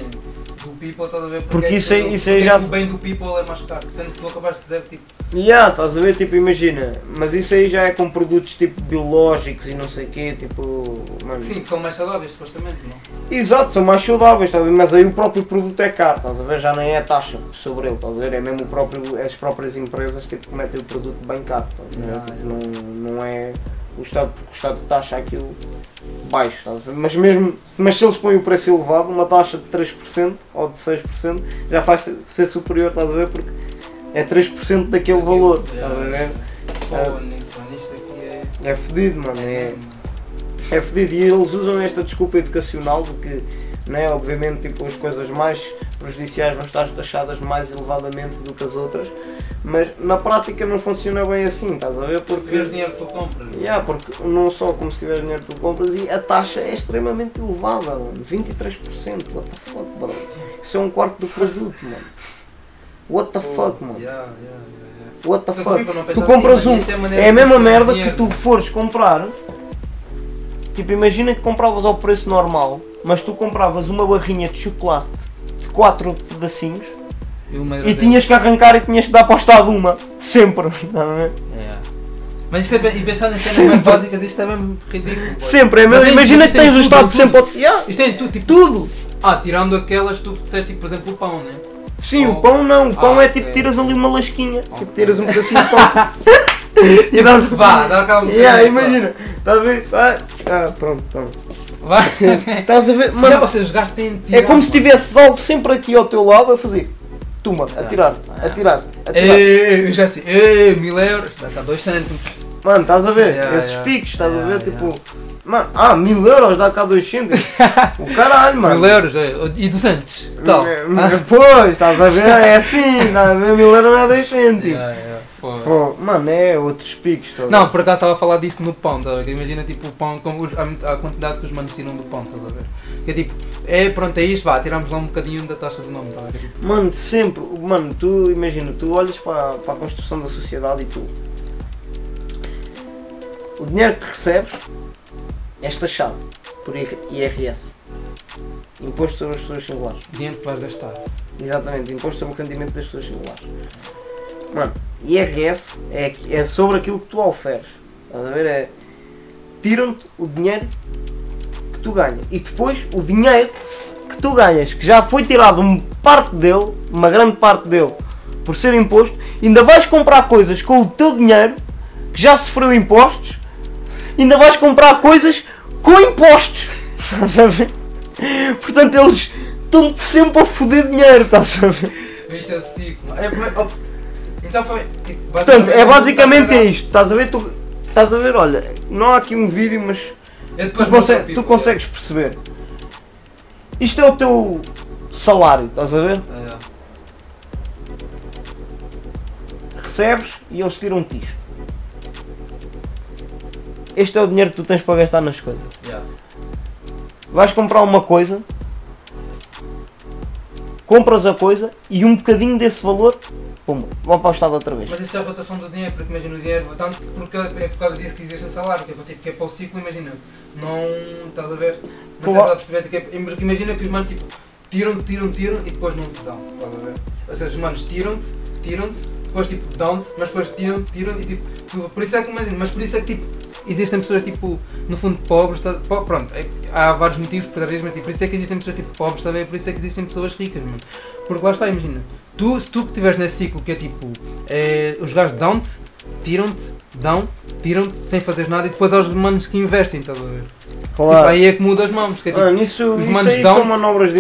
do people, estás a ver? Porque é isso que- isso porque já é se- o bem do people é mais caro, sendo que tu acabaste de dizer tipo. Yeah, estás a ver, tipo, imagina, mas isso aí já é com produtos tipo biológicos e não sei o quê, tipo, mano. Sim, que são mais saudáveis supostamente, não? Exato, são mais saudáveis, estás a ver, mas aí o próprio produto é caro, estás a ver, já nem é a taxa sobre ele, estás a ver, é mesmo o próprio, as próprias empresas tipo, que metem o produto bem caro, estás a ver, Yeah, tipo, não, não é o Estado, porque o Estado taxa aquilo baixo, estás a ver, mas mesmo, mas se eles põem o preço elevado, uma taxa de 3% ou de 6% já faz ser- ser superior, estás a ver, porque é 3% daquele valor, yeah. estás a ver. Aqui é. É fedido, mano. É, é fedido. E eles usam esta desculpa educacional de que, né, obviamente, tipo, as coisas mais prejudiciais vão estar taxadas mais elevadamente do que as outras, mas na prática não funciona bem assim, estás a ver? Se tiveres Porque, dinheiro tu compras. é? yeah, porque não só como se tiveres dinheiro tu compras e a taxa é extremamente elevada, mano. 23%. What the fuck, bro? Isso é um quarto do produto, mano. What the Pô, fuck, mano? yeah, yeah, yeah. What the fuck? não Tu pensam compras assim, um. É a de mesma merda dinheiro. que tu fores comprar. Tipo, imagina que compravas ao preço normal, mas tu compravas uma barrinha de chocolate de 4 pedacinhos E, e tinhas que arrancar e tinhas que dar para o estado uma. Sempre. A ver? Yeah. Mas isso é bem, e pensando em cenas mais básicas, isto é mesmo ridículo. Sempre. É mesmo, é- imagina que tem tens o estado sempre. Yeah, Isto tem tudo, tipo, tudo! ah, tirando aquelas tu disseste, tipo, por exemplo, o pão, né? Sim, Oh. o pão não. O pão Ah, é tipo ok. tiras ali uma lasquinha. Tipo, Ok. tiras um pedacinho de pão. e dás. Vá, dá cá um Yeah, imagina. Estás a ver? Ah, ah, pronto, pronto. Vai. Estás a ver? Mano, vocês gastem em É tirar, como se mano. tivesses algo sempre aqui ao teu lado a fazer. Tuma, a Ah, tirar, ah. a tirar, a tirar. Eu já sei, ei, mil euros, dá cá dois cêntimos. Mano, estás a ver? Yeah, Esses yeah. picos, estás a Yeah, ver? Tipo, mano, ah, mil euros dá cá dois cêntimos. o caralho, mano. Mil euros é, e duzentos, tal. Eh, Pois, estás a ver? É assim, estás a ver? Mil euros não é dois cêntimos. Yeah, yeah. Pô, mano, é outros picos. a Não, por acaso estava a falar disto no pão, tá? Imagina tipo o pão, com os- a, quantidade que os manos tiram do pão, estás a ver? Que é tipo, é pronto, é isto, vá, tiramos lá um bocadinho da taxa de nome? Tipo, Mano, sempre, mano, tu imagina, tu olhas para, para a construção da sociedade e tu. O dinheiro que recebes é taxado por IR- IRS. Imposto sobre as pessoas singulares. dinheiro que vais gastar. Exatamente, imposto sobre o rendimento das pessoas singulares. Mano, IRS é, é sobre aquilo que tu oferes. Estás a ver? É, tiram-te o dinheiro que tu ganhas. E depois o dinheiro que tu ganhas, que já foi tirado uma parte dele, uma grande parte dele, por ser imposto, ainda vais comprar coisas com o teu dinheiro, que já sofreu impostos, ainda vais comprar coisas com impostos. Estás a ver? Portanto, eles estão-te sempre a foder dinheiro, estás a ver? Isto é o ciclo. Então foi. Tipo, Portanto, é basicamente isto, estás a ver? Tu, estás a ver, olha, não há aqui um vídeo, mas tu, consegue- tu people, consegues perceber. Isto é o teu salário, estás a ver? é. Recebes e eles tiram-te isto. Este é o dinheiro que tu tens para gastar nas coisas. Yeah. Vais comprar uma coisa, compras a coisa e um bocadinho desse valor, pum, vão para o Estado outra vez. Mas isso é a rotação do dinheiro, porque imagina o dinheiro, tanto porque é por causa disso que existe um salário, que é, para, tipo, que é para o ciclo, imagina, não estás a ver, não estás a perceber, que é, porque imagina que os manos tipo, tiram-te, tiram-te, tiram e depois não te dão. Estás a ver? Ou seja, os manos tiram-te, tiram-te, depois tipo dão-te, mas depois tiram-te, tiram e tipo. por isso é que imagina, mas por isso é que tipo. Existem pessoas tipo, no fundo pobres, tá, pronto, é- há vários motivos para isso, mas tipo, por isso é que existem pessoas tipo pobres, sabe? Por isso é que existem pessoas ricas, mano. Porque lá está, imagina, tu, se tu que estiveres nesse ciclo que é tipo, é, os gajos dão-te, tiram-te, dão, tiram-te sem fazeres nada e depois há os manos que investem, estás a ver? Tipo, Claro. aí é que muda as mãos, que é tipo, Mano, isso, os manos de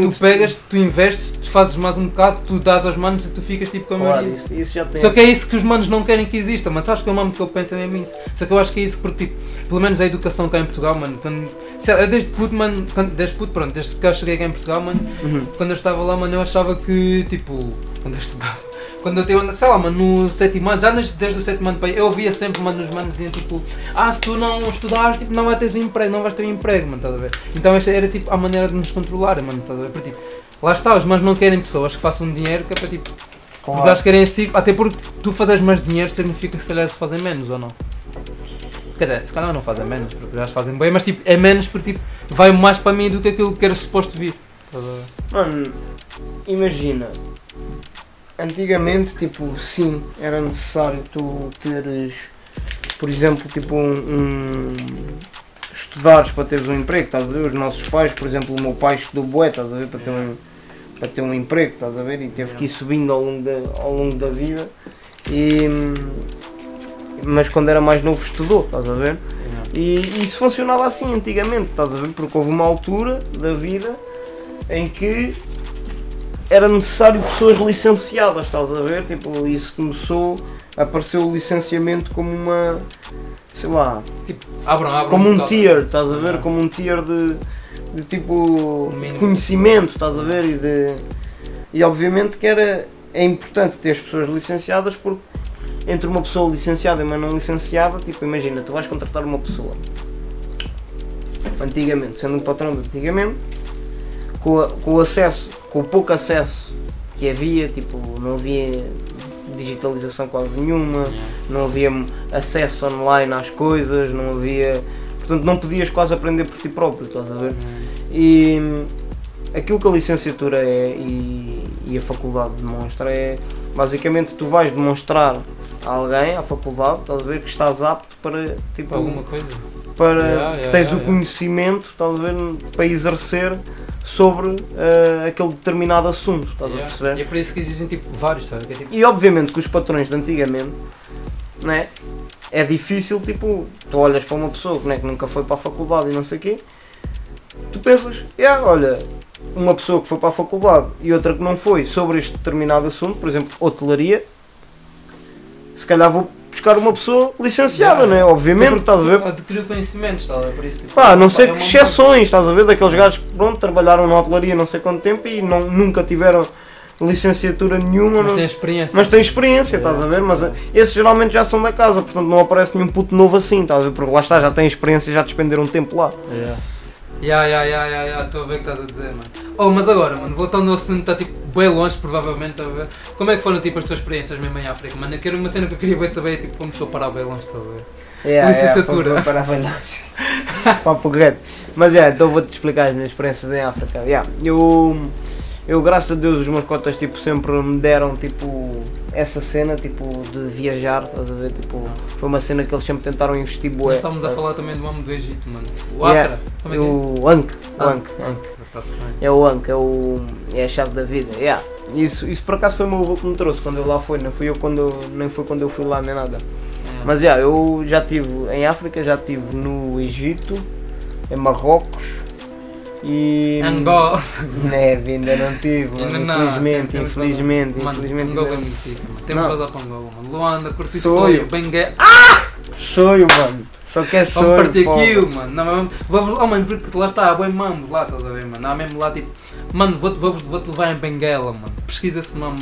tu pegas, tu investes, desfazes mais um bocado, tu dás aos manos e tu ficas tipo com a Claro, maioria. isso, isso já tem. Só que é isso que os manos não querem que exista, mas sabes que é o mano que eu penso mesmo isso. Só que eu acho que é isso porque, tipo, pelo menos a educação cá em Portugal, mano, quando, lá, eu desde puto, mano, quando, desde puto, pronto, desde que eu cheguei cá em Portugal, mano, Uhum. quando eu estava lá, mano, eu achava que, tipo, quando eu estudava, quando eu tinha, sei lá, mano, no sétimo ano, já desde, o sétimo ano, para aí, eu ouvia sempre, mano, os manos diziam, tipo, ah, se tu não estudares, tipo, não vais ter emprego, não vais ter emprego, mano, estás a ver? Então esta era, tipo, a maneira de nos controlar, mano, estás a ver? Porque, tipo, lá está, os manos não querem pessoas que façam dinheiro, que é para, tipo, Claro. eles querem assim, até porque tu fazes mais dinheiro significa que se calhar fazem menos ou não? Quer dizer, se calhar não fazem menos, porque eles fazem bem, mas tipo, é menos porque tipo, vai mais para mim do que aquilo que era suposto vir. Estás a ver? Mano, imagina. Antigamente, tipo, sim, era necessário tu teres, por exemplo, tipo, um, um- estudares para teres um emprego, estás a ver? Os nossos pais, por exemplo, o meu pai estudou bué, estás a ver? Para ter um, para ter um emprego, estás a ver? E teve que ir subindo ao longo da, ao longo da vida. E, mas quando era mais novo estudou, estás a ver? E isso funcionava assim antigamente, estás a ver? Porque houve uma altura da vida em que era necessário pessoas licenciadas, estás a ver? Tipo, isso começou, apareceu o licenciamento como uma, sei lá, Abram, abram. como um tier, estás a ver? Ah. Como um tier de, de tipo mínimo. conhecimento, estás a ver? E, de, e obviamente que era, é importante ter as pessoas licenciadas porque entre uma pessoa licenciada e uma não licenciada, tipo, imagina, tu vais contratar uma pessoa. Antigamente, sendo um patrão de antigamente, com, a- com o acesso, com o pouco acesso que havia, tipo, não havia digitalização quase nenhuma, não havia acesso online às coisas, não havia. Portanto, não podias quase aprender por ti próprio, estás a ver? E hum, aquilo que a licenciatura é e, e a faculdade demonstra é basicamente tu vais demonstrar a alguém, à faculdade, estás a ver, que estás apto para tipo alguma coisa. para Yeah, yeah, que tens yeah, o conhecimento, estás a ver, para exercer sobre eh, aquele determinado assunto, estás a Yeah. perceber? E é por isso que existem tipo vários, sabe? É, tipo, E obviamente que os patrões de antigamente, né? É difícil, tipo, tu olhas para uma pessoa que, né, que nunca foi para a faculdade e não sei o quê, tu pensas, yeah, olha, uma pessoa que foi para a faculdade e outra que não foi sobre este determinado assunto, por exemplo, hotelaria, se calhar vou buscar uma pessoa licenciada, Yeah. né? Obviamente, porque estás a ver? Adquiriu conhecimentos, estás a ver? Por isso, tipo, Pá, não sei é que exceções, estás a ver? Daqueles gajos que pronto, trabalharam na hotelaria não sei quanto tempo e não, nunca tiveram licenciatura nenhuma. Mas tem experiência. mas tem experiência, estás a ver? Mas eh, esses geralmente já são da casa, portanto não aparece nenhum puto novo assim, estás a ver? Porque lá está, já tem experiência, já despenderam um tempo lá. Ya, ya, ya, ya, ya, estou a ver o que estás a dizer, mano. Oh, mas agora, mano, voltando ao assunto, está tipo bem longe, provavelmente, estás a ver? Como é que foram tipo as tuas experiências mesmo em África, mano? Eu quero uma cena que eu queria bem saber, tipo, fomos só parar bem longe, estás a ver? Licenciatura. para a Papo reto. Mas é, então vou-te explicar as minhas experiências em África. Yeah, eu, eu, graças a Deus, os meus cotas tipo, sempre me deram tipo, essa cena tipo, de viajar, estás a ver? Tipo, foi uma cena que eles sempre tentaram investir bué. Nós estávamos a falar também do homem do Egito, mano. O Yeah. Acra, como é que é? O Ankh, o Ankh. É o Ankh, é, o, é a chave da vida. Yeah. Isso, isso por acaso foi o meu avô que me trouxe quando eu lá fui, não fui eu quando eu- nem foi quando eu fui lá nem nada. Yeah. Mas yeah, eu já estive em África, já estive no Egito, em Marrocos e. Angola. Neve, ainda não tive, mano, não, infelizmente, temos- infelizmente, Mano, infelizmente. Angola é ainda- muito rico, mano. Temos que Não. vazar para Angola, mano. Luanda, curti Sonho. Bengué. Sonho, mano. Só que é sonho. Vamos partir pô. aquilo, mano. Não, vou, oh, mano, porque lá está, há bem mamos lá, estás a ver, mano. Há mesmo lá tipo, mano, vou-te vou, vou levar em Benguela, mano. Pesquisa esse Não.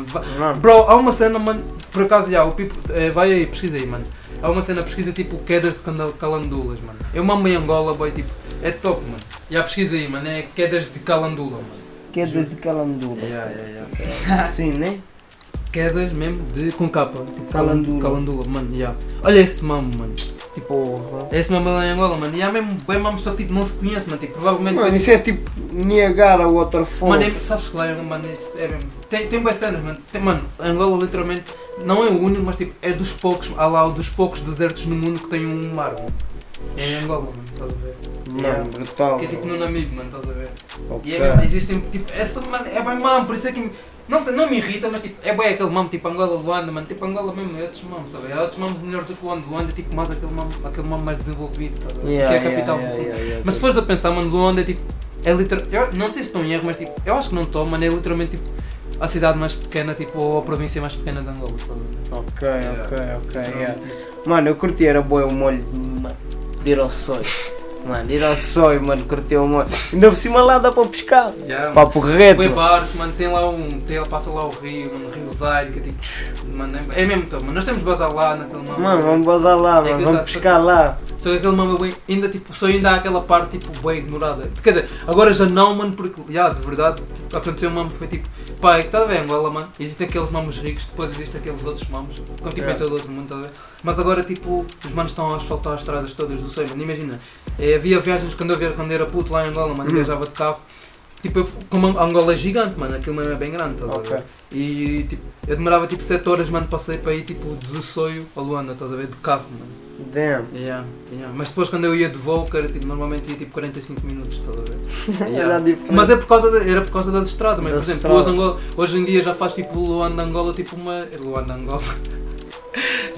Bro, há uma cena, mano, por acaso já, o Pipo, eh, vai aí, pesquisa aí, mano. Há uma cena, pesquisa tipo quedas de calandulas, mano. Eu mamo em Angola, boy, tipo, é top, mano. Já pesquisa aí, mano, é quedas de calandula, mano. Quedas de calandula. Yeah, yeah, yeah. Sim, né? Quedas mesmo de com capa, tipo Calandula. calandula, mano, já. Olha esse mamo, mano. Tipo, Porra. esse mamo lá em Angola, mano. E há mesmo bem mamos só tipo não se conhece, mano. Tipo, provavelmente. Mano, isso é tipo. Niagara Waterfalls. Mano, é, sabes que lá, é- mano, isso é mesmo. Tem, tem boas cenas, mano. Tem, mano, Angola literalmente não é o único, mas tipo, é dos poucos, há lá dos poucos desertos no mundo que tem um mar, mano. É em Angola, mano, estás a ver? Mano, brutal. Que é tipo no Namibe, mano, estás a ver? Ok. E é mesmo, existem, tipo, essa, mano, é bem mamo, por isso é que. me- Não sei, não me irrita, mas tipo, é bem aquele mamo, tipo Angola, Luanda, mano, tipo Angola mesmo, é outros mamos, a ver? Há outros mamos melhor do que Luanda, Luanda é tipo mais aquele mamo, aquele mamo mais desenvolvido, a ver? Yeah, que é a capital yeah, do fundo. yeah, yeah, Mas se fores a pensar, mano, Luanda é tipo. É literal. Eu não sei se estou em erro, mas tipo. Eu acho que não estou, mano. É literalmente tipo. A cidade mais pequena, tipo. Ou a província mais pequena de Angola. Estás a ver? Ok, Yeah. ok, ok. yeah. Mano, eu curti era bom o molho de, sonho. Mano, ir ao sonho, mano, curti o molho. Ainda por cima lá dá para pescar. Yeah, Papo reto. Foi barco, mano, tem lá um. Tem, passa lá o rio, mano, o rio Zaire, que é tipo. Mano, é, é mesmo top, mano. Nós temos de bazar lá naquele mamo. Mano, vamos bazar lá, É mano, vamos pescar lá. Só que aquele mamo bem, ainda tipo, só ainda há aquela parte tipo bem ignorada. Quer dizer, agora já não, mano, porque, já, de verdade, tipo, aconteceu um mamo que foi tipo, pá, é que está bem, Angola, mano, existem aqueles mamos ricos, depois existem aqueles outros mamos, como tipo É. em todo outro mundo, tá a ver? Mas agora, tipo, os manos estão a asfaltar as estradas todas do sonho, mano, imagina, eh, havia viagens quando eu, via, quando era puto lá em Angola, mano, Hum. viajava de carro, tipo, eu, como a Angola é gigante, mano, aquilo mesmo é bem grande, estás a Ok. ver? E, tipo, eu demorava, tipo, 7 horas, mano, passei para ir, tipo, do sonho a Luanda, estás a ver, de carro, mano. Damn. Yeah, yeah. Mas depois quando eu ia de voo, era, tipo, normalmente ia tipo 45 minutos, estás a ver? Yeah. Mas é por causa da, era por causa das estradas, mas, por exemplo, hoje. Angola, hoje em dia já faz tipo Luanda Angola tipo uma. Luanda Angola.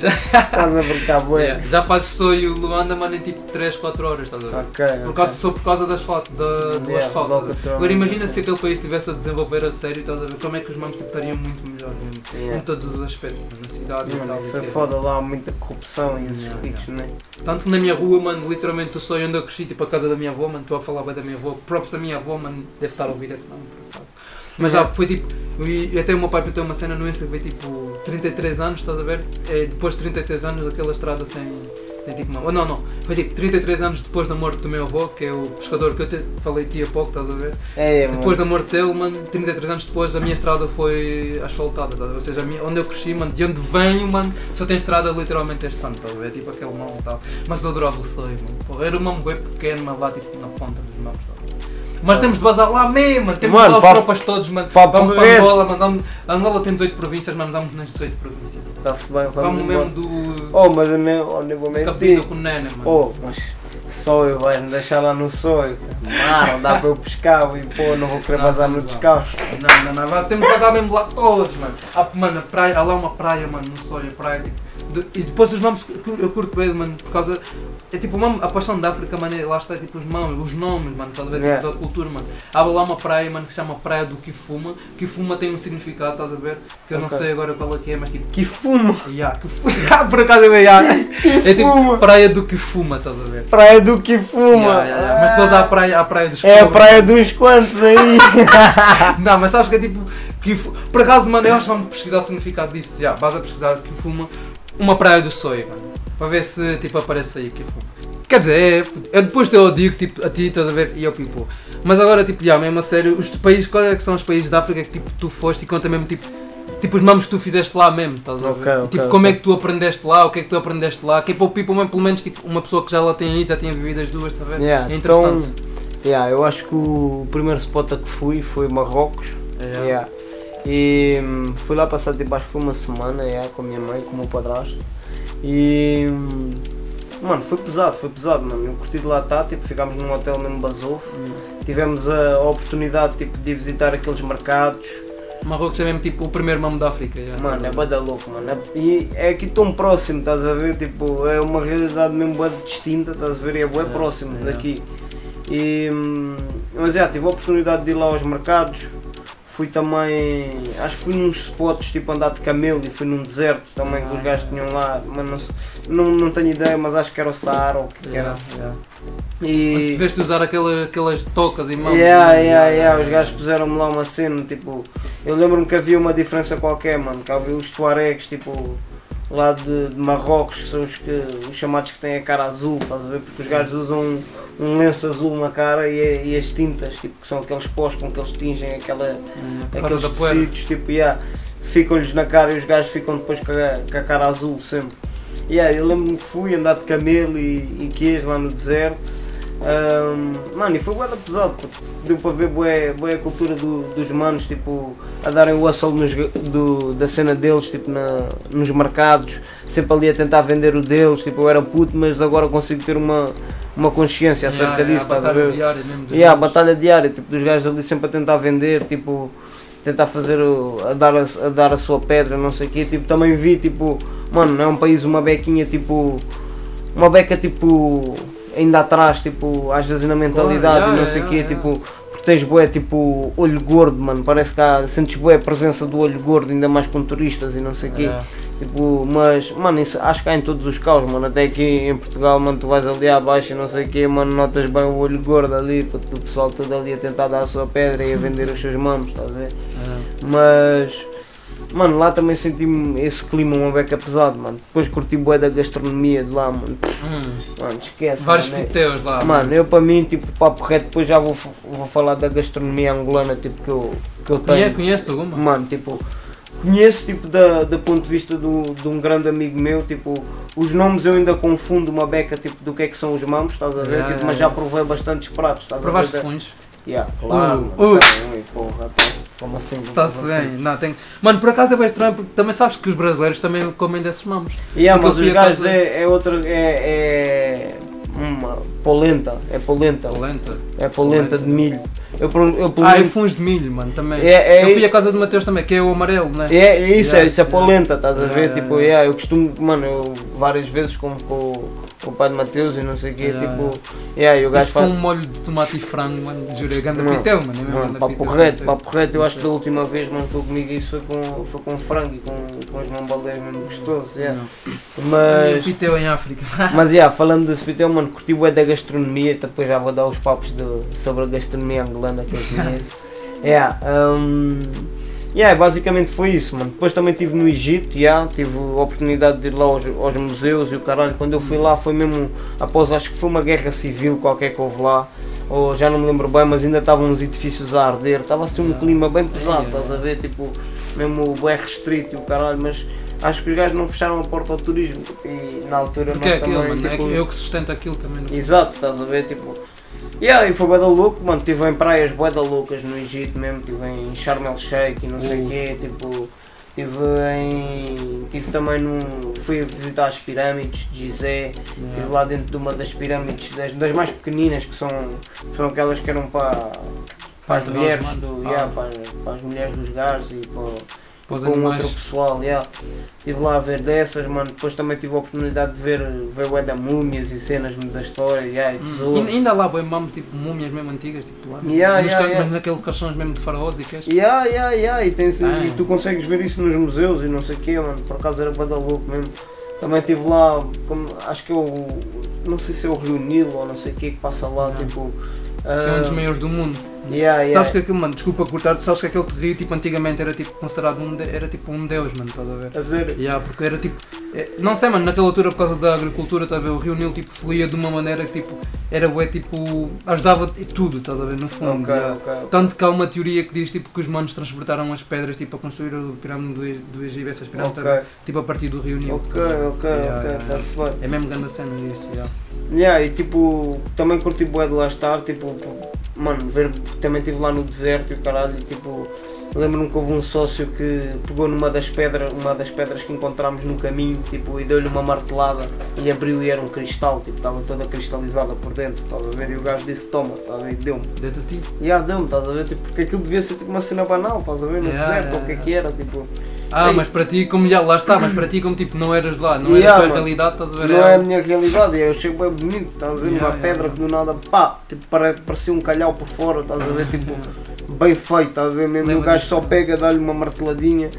Estás a brincar, bué. Yeah, Já faz sonho Luanda, mano, em tipo 3, 4 horas, estás a ver? Ok. Por causa, só por causa do asfalto, da, do Yeah, asfalto. Agora imagina se aquele país estivesse a desenvolver a sério, estás a ver? Como é que os mamos tipo, estariam muito melhor mesmo, Yeah. em todos os aspectos, na cidade e Mano, tal. isso e foi é. foda lá, muita corrupção e esses Yeah, ricos, né? Tanto que na minha rua, mano, literalmente o sonho onde eu cresci, tipo a casa da minha avó, mano, estou a falar bem da minha avó, próprios a minha avó, mano, deve estar a ouvir esse nome, por acaso. Mas já foi tipo, e até o meu pai tem uma cena no Insta que foi tipo 33 anos, estás a ver? É, depois de 33 anos aquela estrada tem, tem tipo uma. Não, não, foi tipo 33 anos depois da morte do meu avô, que é o pescador que eu te falei ti há pouco, estás a ver? É. Depois da morte dele, mano, 33 anos depois, a minha estrada foi asfaltada, estás a ver? Ou seja, minha- onde eu cresci, mano, de onde venho, mano, só tem estrada literalmente este ano, estás a ver? Tipo aquele mão e tal. Mas eu adorava o sonho, mano. Porra, era um mão bem pequeno, mas lá tipo na ponta dos mãos, estás? Mas temos de bazar lá mesmo, mano. Temos Mano, de lá os tropas todos, mano. papo Vamos para. Angola, mano. Vamos- Angola tem 18 províncias, mas vamos nas 18 províncias. Está-se bem, vamos, Vamos mesmo do. Oh, mas eu nem, oh, nem vou mentir. com o Nene, mano. Oh, mas sonho, vais-me deixar lá no sonho. Mano, dá para eu pescar e pô, não vou querer Não, vazar não no descalço. Não, não, não, vai- temos que vazar mesmo lá todos, mano. Há, mano, praia, há lá uma praia, mano, no sonho, a praia, tipo. E depois os nomes, que eu curto bem, mano, por causa. É tipo, o nome- a paixão da África, mano, é- lá está, tipo, os nomes, os nomes, mano, estás a ver, tipo, Yeah. da cultura, mano. Há lá uma praia, mano, que se chama Praia do Kifuma. Kifuma tem um significado, estás a ver, que eu não Ok. sei agora qual é que é, mas tipo. Que fumo! Yeah, que fu- Ah, por acaso eu yeah. É tipo praia do que fuma, estás a ver? Praia do que fuma! Yeah, yeah, yeah. Mas depois há a praia, há a praia dos É a pobres. praia dos quantos aí! Não, mas sabes que é tipo. Que fu- Por acaso, mano, eu acho que vamos pesquisar o significado disso. Já, vais a pesquisar que fuma uma praia do sonho, mano. Para ver se tipo aparece aí que fuma. Quer dizer, é, eu depois te eu digo tipo, a ti, estás a ver, e eu pipo. Mas agora, tipo, já, mesmo a sério, os países, quais é que são os países da África que tipo, tu foste e conta mesmo tipo. Tipo os mamos que tu fizeste lá mesmo, estás a ver? Ok, E, ok, tipo, como ok. é que tu aprendeste lá, o que é que tu aprendeste lá, que é para o people, mesmo, pelo menos tipo, uma pessoa que já lá tem ido, já tinha vivido as duas, estás a ver? Yeah, É interessante. Então, yeah, eu acho que o primeiro spot a que fui foi Marrocos. É. Yeah. E hum, fui lá passar que foi uma semana yeah, com a minha mãe, com o meu padrasto. E hum, mano, foi pesado, foi pesado, mano. Eu curti de lá estar, tipo, ficámos num hotel mesmo basofo. Tivemos a oportunidade tipo, de visitar aqueles mercados. Marrocos é mesmo tipo o primeiro mamo da África. já. Mano, é bada louco, mano. É- E é aqui tão próximo, estás a ver? Tipo, é uma realidade mesmo bada distinta, estás a ver? E é bem É, próximo é. daqui. E, hum, mas já, tive a oportunidade de ir lá aos mercados. Fui também, acho que fui nos spots tipo andar de camelo e fui num deserto também que os Ah. gajos tinham lá, mas não, não, não tenho ideia, mas acho que era o Saara ou o que, que era. E, Tiveste de usar aquela, aquelas tocas e mãos. Yeah, yeah, yeah, os gajos puseram-me lá uma cena, tipo, eu lembro-me que havia uma diferença qualquer, mano, que havia os tuaregs, tipo, lá de, de Marrocos, que são os, que, os chamados que têm a cara azul, estás a ver? Porque os gajos usam um, um lenço azul na cara e, e as tintas, tipo, que são aqueles pós com que eles tingem aquela, causa aqueles tecidos, tipo, yeah, ficam-lhes na cara e os gajos ficam depois com a, com a cara azul sempre. Yeah, eu lembro-me que fui andar de camelo e, e queijo lá no deserto Ahm, mano, e foi bué pesado, porque deu para ver bué, bué a cultura do- dos manos, tipo, a darem o hustle nos, do, da cena deles, tipo, na, nos mercados, sempre ali a tentar vender o deles, tipo, eu era puto, mas agora consigo ter uma, uma consciência acerca Yeah, disso, yeah, a batalha diária mesmo dos E a batalha diária, tipo, dos gajos ali sempre a tentar vender, tipo, tentar fazer, o- a dar a, a dar a sua pedra, não sei o quê, tipo, também vi, tipo, mano, é um país, uma bequinha, tipo, uma beca, tipo, ainda atrás, tipo, às vezes na mentalidade Claro, e não sei o quê, tipo, porque tens bué, tipo, olho gordo, mano, parece que há, sentes bué a presença do olho gordo, ainda mais com turistas e não sei o quê. Tipo, mas, mano, isso, acho que há em todos os caos, mano. Até aqui em Portugal, mano, tu vais ali abaixo e não sei o quê, mano, notas bem o olho gordo ali, o pessoal todo ali a tentar dar a sua pedra e a vender os seus mamos, estás a ver? Mas, mano, lá também senti esse clima uma beca pesado, mano. Depois curti bué da gastronomia de lá, mano. Hum. Mano, esquece. Vários mano, é- piteus lá. Mano, eu para mim, tipo, papo reto, depois já vou, vou falar da gastronomia angolana, tipo, que eu, que eu tenho. conhece alguma? Mano, tipo, conheço tipo da, da ponto de vista do, de um grande amigo meu, tipo, os nomes eu ainda confundo uma beca tipo do que é que são os mamos, estás a ver? Yeah, tipo, yeah, mas já provei bastantes pratos, estás Provaste a ver? funhos? Yeah, claro, Uh, mano, uh. tá, ui, porra, tá, como assim? Está-se bem. Não, tem... Mano, por acaso é bem estranho porque também sabes que os brasileiros também comem desses mamos. Yeah, Porque mas eu os gajos é, é outra, é, é uma polenta, é polenta, Lenta. é polenta de milho. Eu, eu pelo Ah, e funhos de milho, mano, também. É- é- eu fui à casa do Mateus também, que é o amarelo, né? É, é isso, Yeah, é, isso é yeah. polenta, estás a Yeah, ver? yeah, tipo, yeah. yeah, eu costumo, mano, eu várias vezes como com, com o pai de Mateus e não sei o quê, Yeah, tipo, yeah, e o gajo Isso com faz. um molho de tomate e frango, mano, juro, é ganda pitel, mano. É Mano, ganda papo pitel, reto, papo reto, eu acho que da última vez, mano, que eu comigo isso foi com, foi com frango e com, com os mambalés mesmo gostoso, yeah. Mas, Pitel em África. mas yeah, falando desse vídeo, mano, curti o da gastronomia, depois já vou dar os papos de, sobre a gastronomia angolana que eu conheço. yeah, um, yeah, basicamente foi isso, mano. Depois também estive no Egito, yeah, tive a oportunidade de ir lá aos, aos museus e o caralho. Quando eu fui lá foi mesmo após, acho que foi uma guerra civil qualquer que houve lá. Ou já não me lembro bem, mas ainda estavam uns edifícios a arder. Estava assim um clima bem pesado, estás a ver? Tipo, mesmo o restrito e o caralho, mas acho que os gajos não fecharam a porta ao turismo. E na altura Porque é aquilo, também, mano. É tipo, que eu que sustento aquilo também. não- Exato, estás a ver? Tipo. Yeah, e foi bué da louco, mano. Estive em praias bué da loucas no Egito mesmo, estive em Sharm el Sheikh e não sei o quê, tipo. Estive em. Estive também num. Fui visitar as pirâmides de Gizé, estive Yeah. lá dentro de uma das pirâmides, das, das mais pequeninas, que são, que são aquelas que eram para, para as mulheres, do, mano. yeah, Ah. para, para as mulheres dos gares e para, Os com animais. outro pessoal, yeah. Estive lá a ver dessas, mano. Depois também tive a oportunidade de ver, ver o da múmias e cenas da história, yeah, e Hum. Ainda lá bem mamos, tipo múmias mesmo antigas, tipo lá. Yeah, nos yeah, yeah. Naqueles caixões mesmo de faraós e queixos. Yeah, yeah, yeah. E, tens- Ah. e tu consegues ver isso nos museus e não sei o quê, mano. Por acaso era bada louco mesmo. Também estive lá, como, acho que é o. Não sei se é o Rio Nilo ou não sei o quê que passa lá, Yeah. tipo. Que é um dos ah, maiores do mundo. Yeah, yeah. Sabes que aquilo, mano, desculpa cortar-te, sabes que aquele rio, tipo, antigamente era tipo considerado um, de- era tipo um deus, mano, estás a ver? A ver? Yeah, porque era tipo, é, não sei mano, naquela altura por causa da agricultura, estás a ver, o Rio Nilo tipo fluía de uma maneira que tipo, era bué, tipo, ajudava tudo, estás a ver, no fundo. Ok, yeah. ok. Tanto que há uma teoria que diz tipo, que os manos transportaram as pedras tipo, a construir o pirâmide do, E- do Egito, essas pirâmides, Ok, tipo a partir do Rio Nilo. ok, ok, Yeah, ok, yeah, está-se bem. É mesmo grande a cena isso, yeah. Yeah, e tipo, também curti bué de lá estar, tipo, mano, ver, também estive lá no deserto e o caralho, tipo, lembro-me que houve um sócio que pegou numa das pedras, uma das pedras que encontramos no caminho, tipo, e deu-lhe uma martelada e abriu e era um cristal, tipo, estava toda cristalizada por dentro, estás a ver? E o gajo disse, toma, estás a ver? E deu-me. Deu-te a ti. E ah, deu-me, estás a ver? Tipo, porque aquilo devia ser tipo uma cena banal, estás a ver? No Yeah, deserto, yeah, ou o que é yeah. que era, tipo, Ah, Ei. mas para ti, como já, lá está, mas para ti como tipo não eras lá, não Yeah, era a tua realidade, estás a ver? Não é a algo- minha realidade, eu achei bem bonito, estás a ver? Yeah, uma yeah, pedra que do nada, pá, tipo, pare- parecia um calhau por fora, estás a ver? Tipo, bem feito, estás a ver? Mesmo Lembro o gajo só pega, dá-lhe uma marteladinha,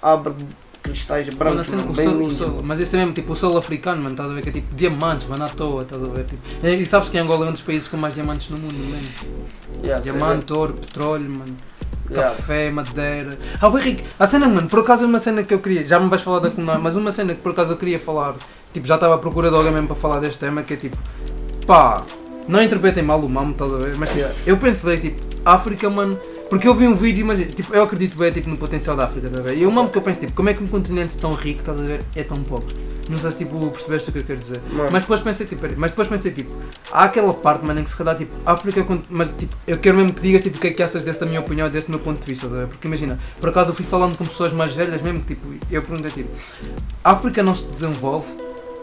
abre cristais brancos, a mano, o bem o sol- mas esse é mesmo tipo o sol africano, mano, estás a ver? Que é tipo diamantes, mano, à toa, estás a ver? Tipo, e, e sabes que Angola é um dos países com mais diamantes no mundo, mesmo. Yeah, Diamante, ouro, petróleo, mano, bem. Yeah. café, madeira. Ah, o Henrique, a cena, mano, por acaso é uma cena que eu queria, já me vais falar da comunidade, mas uma cena que por acaso eu queria falar, tipo, já estava à procura de alguém mesmo para falar deste tema, que é tipo, pá, não interpretem mal o mamo, estás a ver? Mas tipo, eu penso bem, tipo, África, mano. Porque eu vi um vídeo, mas tipo, eu acredito bem tipo, no potencial da África, estás a ver? E o mamo que eu penso, tipo, como é que um continente tão rico, estás a ver, é tão pobre? Não sei se tipo, percebeste o que eu quero dizer. Mano, Mas depois pensei, tipo, mas depois pensei, tipo, há aquela parte, mano, em que se calhar, tipo, África, mas tipo, eu quero mesmo que digas, tipo, o que é que achas dessa minha opinião, deste meu ponto de vista, ver? Porque imagina, por acaso eu fui falando com pessoas mais velhas mesmo, que, tipo, eu perguntei, tipo, a África não se desenvolve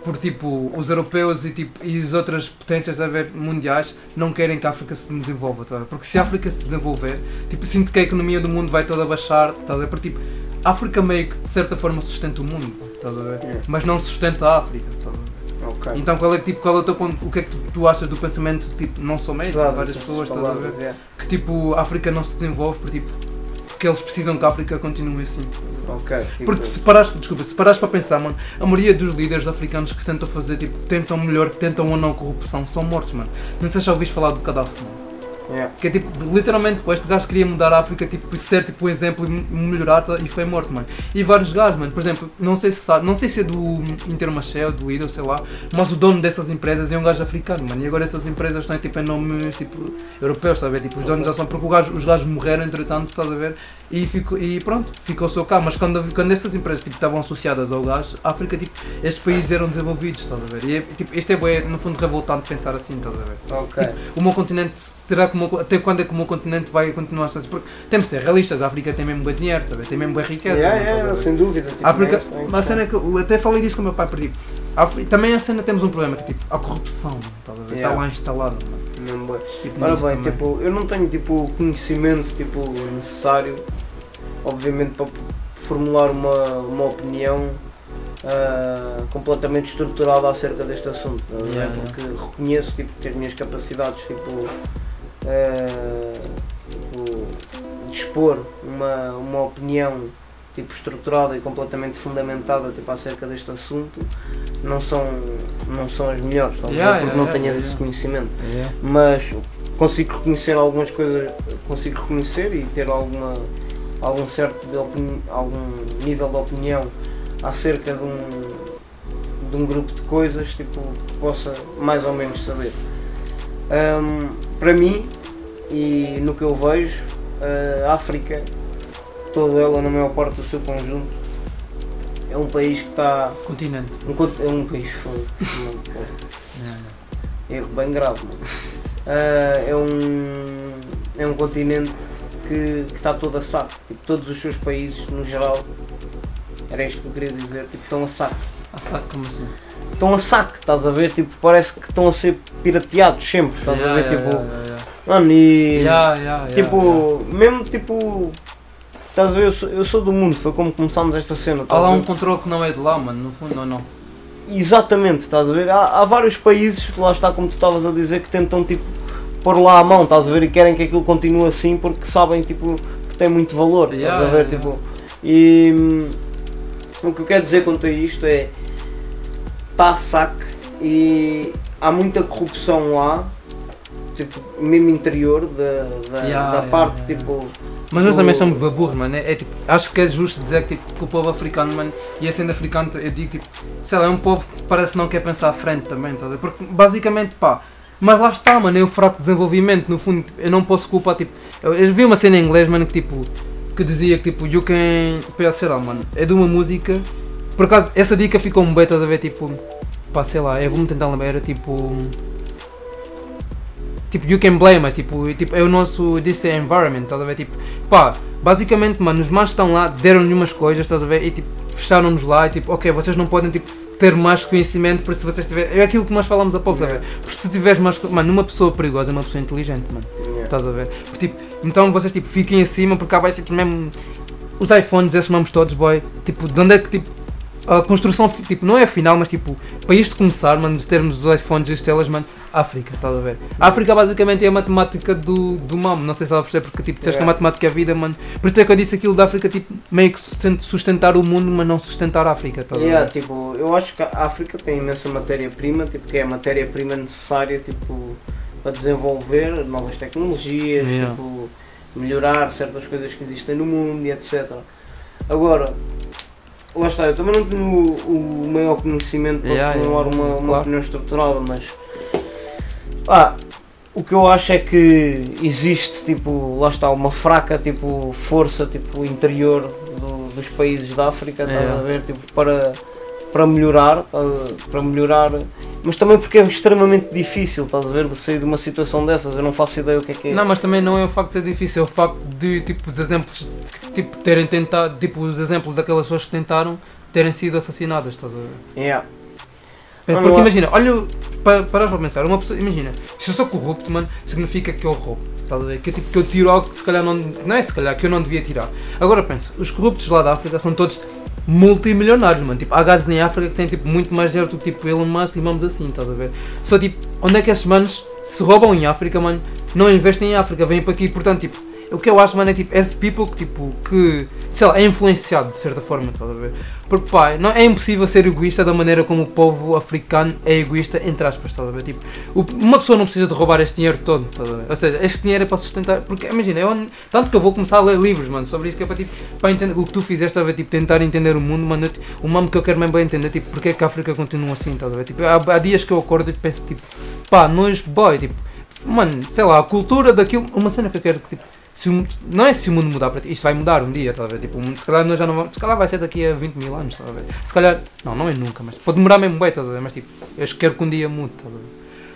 por, tipo, os europeus e, tipo, e as outras potências, a ver, mundiais, não querem que a África se desenvolva, ver? Porque se a África se desenvolver, tipo, sinto que a economia do mundo vai toda baixar, ver? Porque, tipo, a África meio que, de certa forma, sustenta o mundo, estás a ver? Yeah. Mas não sustenta a África, estás a ver? ok. Então qual é, tipo, qual é o teu ponto, o que é que tu, tu achas do pensamento, tipo, não só médico, várias pessoas, estás a ver? é. Que tipo, a África não se desenvolve por tipo, porque eles precisam que a África continue assim. Ok. tipo, Porque se parares, desculpa, se parares para pensar, mano, a maioria dos líderes africanos que tentam fazer, tipo, tentam melhor, que tentam ou não corrupção, são mortos, mano. Não sei se já ouviste falar do Gaddafi, mano. Yeah. Que é tipo, literalmente, pô, este gajo queria mudar a África, tipo, ser tipo um exemplo e melhorar tá, e foi morto, mano. E vários gajos, mano, por exemplo, não sei se sabe, não sei se é do Intermarché ou do Lidl, sei lá, mas o dono dessas empresas é um gajo africano, mano. E agora essas empresas estão tipo em nomes tipo europeus, a ver? Tipo, os donos já são, porque gajo- os gajos morreram entretanto, estás a ver? E, ficou, e pronto, ficou só cá. Mas quando, quando essas empresas tipo, estavam associadas ao gajo, a África, tipo, estes países eram desenvolvidos, estás a ver? E é, tipo, isto é, no fundo, revoltante pensar assim, estás a ver? Ok. o meu continente, será que o até quando é que o meu continente vai continuar a assim? Porque temos de ser realistas, a África tem mesmo bom dinheiro, tá tem mesmo boa riqueza. Yeah, a yeah, sem dúvida. tipo, a África, não é- mas a cena é que eu até falei disso com o meu pai, porque tipo, também a cena temos um problema, que tipo, a corrupção, a? Yeah. Está lá instalada. Mesmo bem. Tipo, Ora bem, também. tipo, eu não tenho tipo, o conhecimento tipo, necessário, obviamente, para formular uma, uma opinião ah, completamente estruturada acerca deste assunto. tá? Yeah, porque reconheço tipo, que as minhas capacidades tipo, ah, tipo, de expor uma, uma opinião tipo, estruturada e completamente fundamentada tipo, acerca deste assunto não são, não são as melhores, a ver? Yeah, porque yeah, não yeah, tenho yeah, esse conhecimento mas consigo reconhecer algumas coisas, consigo reconhecer e ter alguma, algum certo opini- algum nível de opinião acerca de um, de um grupo de coisas tipo, que possa mais ou menos saber. Ahm, para mim e no que eu vejo, a África, toda ela na maior parte do seu conjunto, é um país que está. Continente. Um, é um país Yeah, erro bem grave. mano. Ah, é um é um continente que, que está todo a saco. Tipo, todos os seus países, no geral, era isto que eu queria dizer, tipo, estão a saco. Ah, sabe como assim? Estão a saco, estás a ver? Tipo, parece que estão a ser pirateados sempre, estás a Yeah, ver? yeah, tipo, yeah, mano, e tipo, mesmo tipo, estás a ver? Eu sou, eu sou do mundo, foi como começámos esta cena. Há lá a um controle que não é de lá, mano, no fundo, ou não? Exatamente, estás a ver? Há, há vários países, lá está como tu estavas a dizer, que tentam tipo pôr lá a mão, estás a ver? E querem que aquilo continue assim porque sabem tipo que tem muito valor, estás a ver? Tipo, e hum, o que eu quero dizer quanto a isto é está a saque e há muita corrupção lá, tipo, mesmo interior da, da, Yeah, da parte yeah, tipo. Mas nós também somos baburros, mano. É, é tipo, acho que é justo dizer que, tipo, que o povo africano, mano, e a sendo africano, eu digo tipo, sei lá, é um povo que parece que não quer pensar à frente também, tá? Porque basicamente, pá, mas lá está, mano, é o fraco desenvolvimento, no fundo, eu não posso culpar, tipo, eu, eu vi uma cena em inglês, mano, que tipo, que dizia que tipo, you can, sei lá, mano, é de uma música, por acaso, essa dica ficou-me bem, estás a ver, tipo, pá, sei lá, eu vou-me tentar lembrar, era tipo. Tipo, you can blame, mas tipo, tipo, é o nosso é environment, estás a ver? Tipo, pá, basicamente, mano, os machos estão lá, deram-lhe umas coisas, estás a ver? E tipo, fecharam-nos lá e tipo, ok, vocês não podem tipo, ter mais conhecimento, por se vocês tiverem. É aquilo que nós falámos há pouco, estás a ver? Porque se tu tiveres mais. Mano, uma pessoa perigosa é uma pessoa inteligente, mano. Yeah. Estás a ver? Porque, tipo, então vocês tipo, fiquem acima porque cá vai ser mesmo. Os iPhones, esses nomes todos, boy. Tipo, de onde é que tipo. A construção, tipo, não é a final, mas tipo, para isto começar, mano, de termos os iPhones e as telas, mano, África, estás a ver? A África basicamente é a matemática do, do MAM, não sei se ela percebe, porque tipo, disseste que a Yeah. matemática é a vida, mano. Por isso é que eu disse aquilo da África, tipo, meio que susten- sustentar o mundo, mas não sustentar a África, estás a ver? Yeah, tipo, eu acho que a África tem imensa matéria-prima, tipo, que é a matéria-prima necessária tipo, para desenvolver novas tecnologias, Yeah. tipo, melhorar certas coisas que existem no mundo e etc. Agora, lá está, eu também não tenho o, o maior conhecimento para Yeah, formular yeah, uma, uma claro. opinião estruturada, mas pá, o que eu acho é que existe, tipo, lá está, uma fraca tipo, força tipo, interior do- dos países da África, estás Yeah. a ver, tipo, para para melhorar, para melhorar, mas também porque é extremamente difícil, estás a ver, de sair de uma situação dessas, eu não faço ideia o que é que é. Não, mas também não é o facto de ser difícil, é o facto de tipo, os exemplos tipo, terem tentado, tipo, os exemplos daquelas pessoas que tentaram terem sido assassinadas, estás a ver? Yeah. Porque imagina, olha, para, para para pensar, uma pessoa, imagina, se eu sou corrupto, mano, significa que eu roubo, estás a ver? Que, eu, tipo, que eu tiro algo que se calhar não, não é se calhar, que eu não devia tirar. Agora pensa, os corruptos lá da África são todos multimilionários, mano, tipo, há gajos em África que têm tipo, muito mais dinheiro do que tipo Elon Musk e vamos assim, estás a ver? Só tipo, onde é que esses manos se roubam em África, mano, não investem em África, vêm para aqui, portanto, tipo, o que eu acho, mano, é tipo, esse people que, tipo, que, sei lá, é influenciado de certa forma, estás a ver? Porque, pá, não, é impossível ser egoísta da maneira como o povo africano é egoísta, entre aspas, estás a ver? Tipo, o- uma pessoa não precisa de roubar este dinheiro todo, estás a ver? Ou seja, este dinheiro é para sustentar, porque, imagina, eu, tanto que eu vou começar a ler livros, mano, sobre isso, que é para, tipo, para entender o que tu fizeste, a ver? Tipo, tentar entender o mundo, mano, tipo, o mamo que eu quero mesmo bem entender, tipo, porque é que a África continua assim, estás a ver? Tipo, há, há dias que eu acordo e penso, tipo, pá, nós, boy, tipo, mano, sei lá, a cultura daquilo, uma cena que eu quero que, tipo, se o- não é se o mundo mudar para ti, isto vai mudar um dia, estás a ver? Tipo, o mundo, se calhar nós já não vamos, se calhar vai ser daqui a 20 mil anos, estás a ver? Se calhar, não, não é nunca, mas pode demorar mesmo bem, estás a ver? Mas tipo, eu quero que um dia mude, estás a ver?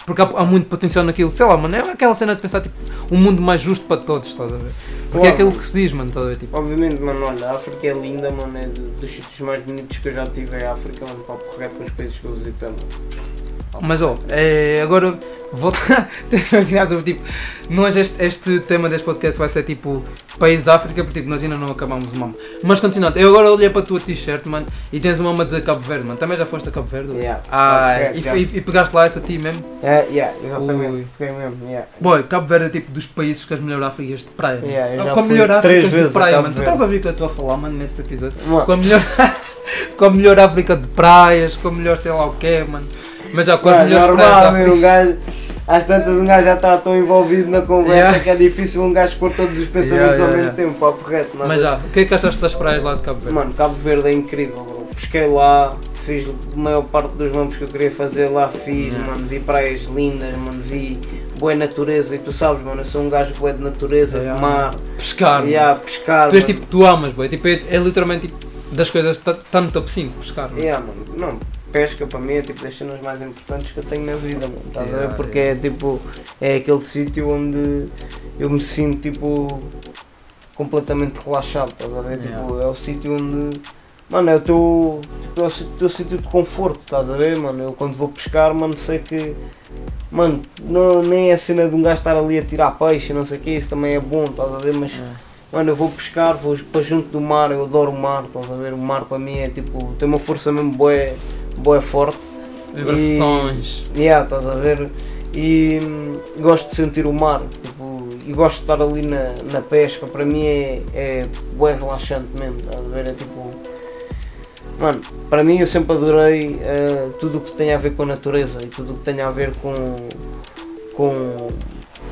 Porque há, há muito potencial naquilo, sei lá, mano, é aquela cena de pensar, tipo, um mundo mais justo para todos, estás a ver? Porque é aquilo que se diz, mano, estás a ver? Tipo, Obviamente, mano, olha, a África é linda, mano, é dos sítios mais bonitos que eu já tive é a África, mano, papo correto com os países que eu visitei, mano. Mas ó, é, agora voltar tipo, nós este, este tema deste podcast vai ser tipo país da África, porque tipo, nós ainda não acabamos o mamo. Mas continuando, eu agora olhei para a tua t-shirt, mano, e tens uma a dizer Cabo Verde, mano. Também já foste a Cabo Verde? Yeah, Ah, Cabo Verde, e, e, e pegaste lá essa a ti mesmo? É, yeah, Ui. exatamente, fiquei mesmo, yeah. Boy, Cabo Verde é tipo dos países com as melhores Áfricas de praia. Yeah, com a melhor África de praia, mano. Tu Verde. estás a ouvir o que eu estou a falar, mano, nesse episódio? Mano, Com a melhor, com a melhor África de praias, com a melhor sei lá o que, mano. Mas já com as Mano, melhores normal, África. um gajo, às tantas um gajo já está tão envolvido na conversa Yeah. que é difícil um gajo pôr todos os pensamentos Yeah, ao yeah, mesmo tempo, papo reto. Mas já, o que é que achaste das praias lá de Cabo Verde? Mano, Cabo Verde é incrível, bro. Pesquei lá, fiz a maior parte dos nomes que eu queria fazer lá, fiz, Yeah. mano, vi praias lindas, mano, vi boa natureza e tu sabes, mano, eu sou um gajo bué de natureza, Yeah. de mar, Pescar, yeah, pescar. Tu és mano. tipo, tu amas, boy. Tipo, é, é literalmente tipo, das coisas que está no top 5, pescar. mano. Yeah, mano, não, pesca para mim é tipo das cenas mais importantes que eu tenho na vida, mano, estás a Yeah, ver? Porque é tipo, é aquele sítio onde eu me sinto tipo completamente relaxado, estás a ver? Yeah. Tipo, é o sítio onde, mano, é o teu, tipo, é o sítio- teu sítio de conforto, estás a ver, mano? Eu quando vou pescar, mano, sei que, mano, não, nem é a cena de um gajo estar ali a tirar peixe, não sei o que, isso também é bom, estás a ver? Mas Mano, eu vou pescar, vou para junto do mar, eu adoro o mar, estás a ver? O mar para mim é tipo, tem uma força mesmo boa, boa forte. Vibrações. Yeah, estás a ver? E hum, gosto de sentir o mar, tipo, e gosto de estar ali na, na pesca, para mim é, é bué relaxante mesmo, estás a ver? É tipo. Mano, para mim eu sempre adorei eh, tudo o que tem a ver com a natureza e tudo o que tem a ver com. com.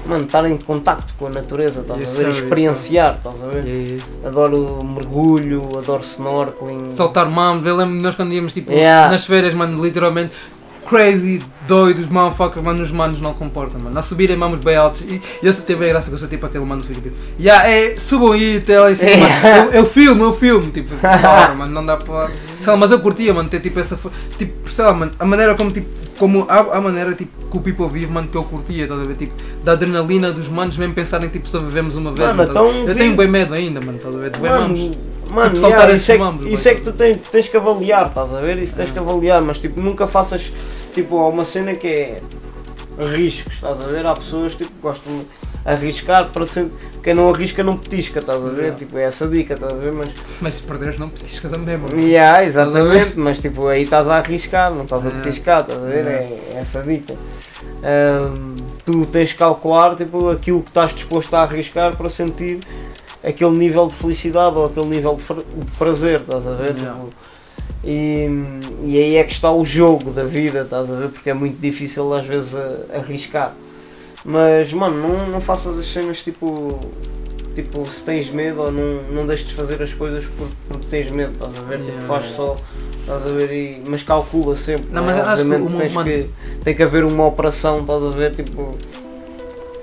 Mano, estar em contacto com a natureza, estás Yes, a ver? yes, Experienciar, estás a ver? E- Adoro mergulho, adoro snorkeling. Saltar mamos, eu lembro nós quando íamos tipo Yeah. nas férias, mano, literalmente crazy, doidos, motherfucker, mano, os manos não comportam, mano. A subirem mamos bem altos e e eu só tive a graça que eu sou tipo aquele mano que fica tipo, yeah, é, subam aí até lá em cima, Yeah. mano. Eu, eu filmo, eu filmo, tipo, hora, mano, não dá para. Sei lá, mas eu curtia, mano, ter tipo essa. Tipo, sei lá, mano, a maneira como tipo. Como a, a maneira tipo, que o people vive, mano, que eu curtia, estás a ver? Tipo, da adrenalina dos manos, mesmo pensarem tipo, só vivemos uma vez. Mano, mano, então eu tenho bem medo ainda, mano, estás a ver? Bem mamos. Mano, mano Tipo, yeah, isso, é, isso é que tu tens, tens que avaliar, estás a ver? Isso tens que avaliar, mas tipo, nunca faças tipo, uma cena que é riscos, estás a ver? Há pessoas tipo, que gostam de arriscar para ser. Quem não arrisca não petisca, estás a ver? Yeah. Tipo, é essa dica, estás a ver? Mas, Mas se perderes, não petiscas a mesma. yeah, exatamente, mas tipo, aí estás a arriscar, não estás a Yeah. petiscar, estás a ver? Yeah. É, é essa dica. Ahm, tu tens que calcular tipo, aquilo que estás disposto a arriscar para sentir aquele nível de felicidade ou aquele nível de, prazer, estás a ver? Yeah. Tipo, e, e aí é que está o jogo da vida, estás a ver? Porque é muito difícil às vezes arriscar. Mas mano, não, não faças as cenas tipo. Tipo, se tens medo ou não, não deixes de fazer as coisas porque, porque tens medo, estás a ver? Tipo, Yeah, faz yeah. só, estás a ver? E, mas calcula sempre. Não, né? mas acho que Obviamente o tens mano- que, tem que haver uma operação, estás a ver? Tipo,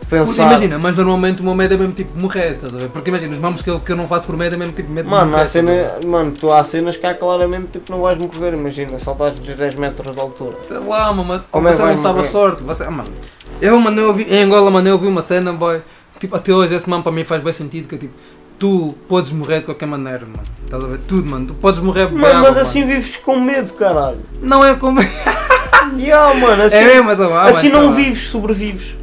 pensar. imagina, mas normalmente o meu medo é mesmo tipo morrer, estás a ver? Porque imagina, os mamos que eu, que eu não faço por medo é mesmo tipo medo de Mano, morrer. há cena, mano, tu há cenas que há claramente tipo, não vais morrer, imagina, saltares dos 10 metros de altura. Sei lá, mano, Como é você não sabe a morrer? sorte. Você, ah, mano, eu, mano, eu vi, em Angola, mano, eu vi uma cena, boy. Tipo, até hoje esse mano para mim faz bem sentido que é tipo, tu podes morrer de qualquer maneira, mano. Estás a ver? Tudo, mano. Tu podes morrer por Mano, mas mano. assim vives com medo, caralho. Não é como. Yeah, mano, assim, é mesmo, mas ah, mano, assim não vives, sobrevives.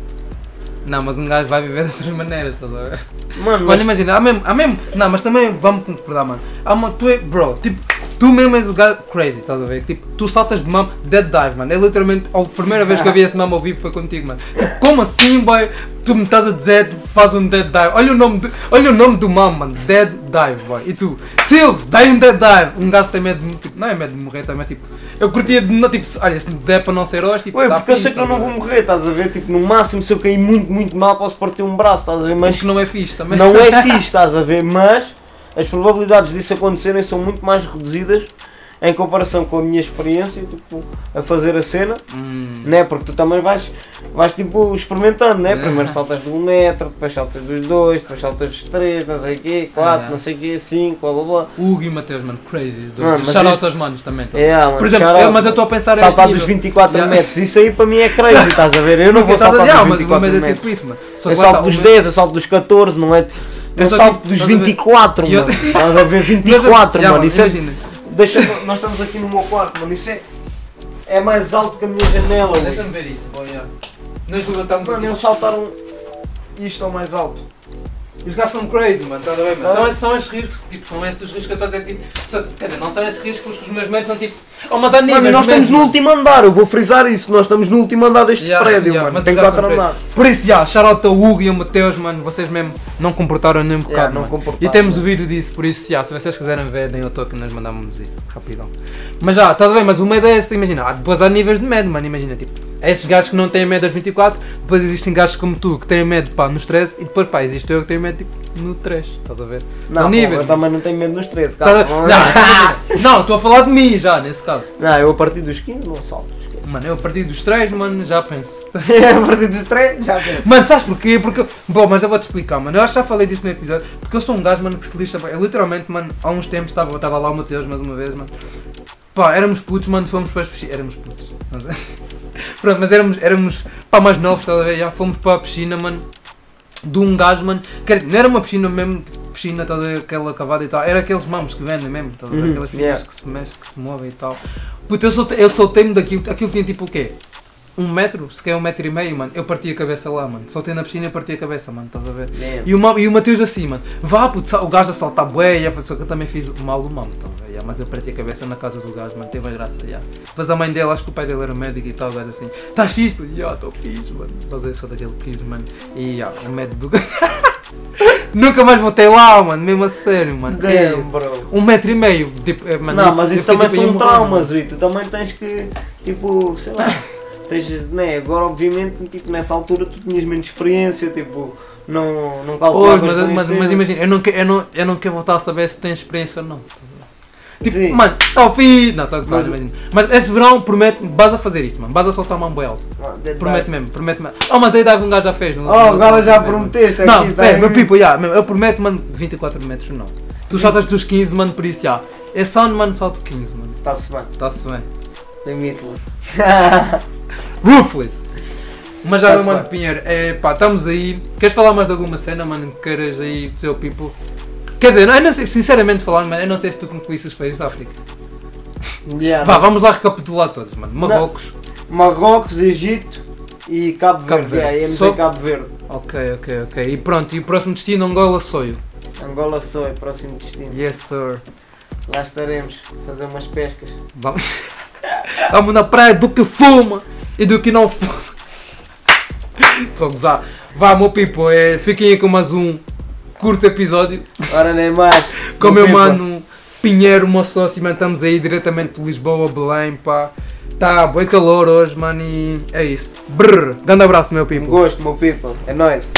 Não, mas um gajo vai viver de outras maneiras, estás a ver? Mano, mas, imagina, há mesmo, há mesmo. Não, mas também vamos concordar, mano. Há uma. Tu é. Bro, tipo, tu mesmo és o gajo crazy, estás a ver? Tipo, tu saltas de mamo dead dive, mano. É literalmente. A primeira vez que eu vi esse mamo ao vivo foi contigo, mano. Tipo, como assim, boy? Tu me estás a dizer, faz um dead dive. Olha o nome do, olha o nome do mamo, mano. Dead dive, boy. E tu, Silvio, dai um dead dive. Um gajo tem medo de. Tipo, não é medo de morrer, também, mas tipo. Eu curtia de. Não, tipo, olha, se der para não ser hoje, tipo. Ué, tá porque eu fixe, sei que eu estás não vou morrer, estás a ver? Tipo, no máximo, se eu cair muito, muito mal, posso partir um braço, estás a ver? Mas Porque não é fixe também. não é fixe, estás a ver? Mas as probabilidades disso acontecerem são muito mais reduzidas em comparação com a minha experiência, tipo, a fazer a cena, Hum. né? Porque tu também vais, vais tipo, experimentando, né? Primeiro saltas de um metro, depois saltas dos dois, depois saltas dos três, não sei o quê, quatro, Ah. não sei o quê, cinco, blá blá blá. Hugo e Mateus, mano, crazy. Shout out isso- aos manos também. tá? É, mano, Por exemplo, eu- mas eu estou a pensar este Saltar dos nível. 24 Yeah. metros, isso aí para mim é crazy, estás a ver? Eu não vou Porque a- saltar yeah, dos mas o meu 24 medo é metros. tipo isso, mano. Só Eu salto dos meu- 10, eu salto dos 14, não é? Eu salto dos estás a ver? 24, E eu- mano. Estás a ver? Mas eu- 24, Yeah, mano. Isso é, imagina. Deixa, nós estamos aqui no meu quarto, mano. Isso é, é mais alto que a minha janela. Deixa-me ver isso. Bom, yeah. Nós levantamos Mano, aqui. eles saltaram isto ao mais alto. Os gajos são crazy, mano, estás a ver? mano? Ah. São, esses- são esses riscos, tipo, são esses riscos que eu estou a dizer, tipo, são- quer dizer, não são esses riscos que os meus medos são tipo, oh, mas há níveis, Mano, nós medos, estamos no último andar, eu vou frisar isso. Nós estamos no último andar deste Yeah, prédio, yeah, mano. Tem quatro andares. Por isso, já, shout out ao Hugo e ao Mateus, mano, vocês mesmo não comportaram nem um bocado, Yeah, não mano. comportaram, E temos o vídeo disso, por isso, já, se vocês quiserem ver, deem o toque, nós mandamos isso, rapidão. Mas já, estás a ver, mas o medo é esse, imagina, há- depois há níveis de medo, mano, imagina, tipo, esses gajos que não têm medo aos 24, depois existem gajos como tu que têm medo, pá, nos 13, e depois, pá, existe eu que tenho medo, tipo, no 3, estás a ver? Não, São níveis. eu também não tenho medo nos 13, Estás a- calma. Não, não, estou a falar de mim já, nesse caso. Não, eu a partir dos 15 não salto. Mano, eu a partir dos 3, mano, já penso. a partir dos 3 já penso. Mano, sabes porquê? Porque. Bom, mas eu vou-te explicar, mano. Eu acho que já falei disso no episódio. Porque eu sou um gajo, mano, que se lixa. Eu literalmente, mano, há uns tempos estava estava lá o Mateus mais uma vez, mano. Pá, éramos putos, mano, fomos para as piscinas. Éramos putos. Mas, pronto, mas éramos, éramos pá, mais novos, estás a ver? Já fomos para a piscina, mano. De um gajo, mano. Que era- não era uma piscina mesmo, piscina, estás a ver? Aquela cavada e tal. Era aqueles mamos que vendem mesmo, estás a ver? Uhum, Aquelas piscinas yeah. que se mexem, que se movem e tal. Puto, eu soltei-me daquilo. Aquilo tinha tipo o quê? Um metro? Se quer um metro e meio, mano. Eu parti a cabeça lá, mano. Soltei na piscina e parti a cabeça, mano. Estás a ver? E o, e o Mateus assim, mano. Vá, puto, o gajo a saltar bué. e a- Só que eu também fiz mal o mamo, estás a ver? Yeah, mas eu parti a cabeça na casa do gajo, mano. Teve a graça, yeah. Depois a mãe dele, acho que o pai dele era médico e tal. O gajo assim, estás fixe, puto? Ya, estou fixe, mano. Mas eu sou daquele piso, mano. E ya, o médico do gajo. Nunca mais voltei lá, mano. Mesmo a sério, mano. Damn, E- bro. Um metro e meio. Tipo, eh, mano, Não, eu- mas eu isso também tipo, são traumas, e tu também tens que, tipo, sei lá, estejas, né? Agora, obviamente, tipo, nessa altura tu tinhas menos experiência, tipo, não, não Pois, calculavas mas, bem mas, as mas cenas. imagina, eu não, que- eu, não, eu não quero voltar a saber se tens experiência ou não. Tipo, Sim. mano, está ao fim. Não, gozar, Mas- imagina. Mas esse verão, promete vas a fazer isso, mano. Vas a soltar a mão bem alto. Ah, Promete mesmo, promete mesmo. Oh, mas daí dava um gajo já fez. no- Oh, no- agora já no- prometeste Não, aqui, tá é, aí. meu people, yeah, mesmo, eu prometo, mano, 24 metros não. Tu saltas dos 15, mano, por isso, já. Esse ano, mano, salto 15, mano. Está-se bem, Está-se bem. Limitless. Ruthless! Mas já, Tá-se mano, bem. Pinheiro, é pá, estamos aí. Queres falar mais de alguma cena, mano, que queiras aí dizer ao people? Quer dizer, eu não sei, sinceramente falando, mas eu não sei se tu concluíste os países da África. Yeah, Vá, vamos lá recapitular todos, mano. Marrocos. Marrocos, Egito e Cabo, Cabo Verde. Verde. IMZ Só- Cabo Verde. Ok, ok, ok. E pronto, e o próximo destino, Angola, Soio. Angola Soy, próximo destino. Yes, sir. Lá estaremos, fazer umas pescas. Vamos, vamos na praia do que fuma e do que não fuma. Estou a gozar. Vá, meu people, é, fiquem aí com mais um curto episódio. Ora nem mais. Com o meu people. mano Pinheiro, meu sócio, estamos aí diretamente de Lisboa, Belém, pá. Tá, boi calor hoje, mano, e é isso. Brrr, grande abraço, meu Um people. gosto, meu people. É nóis.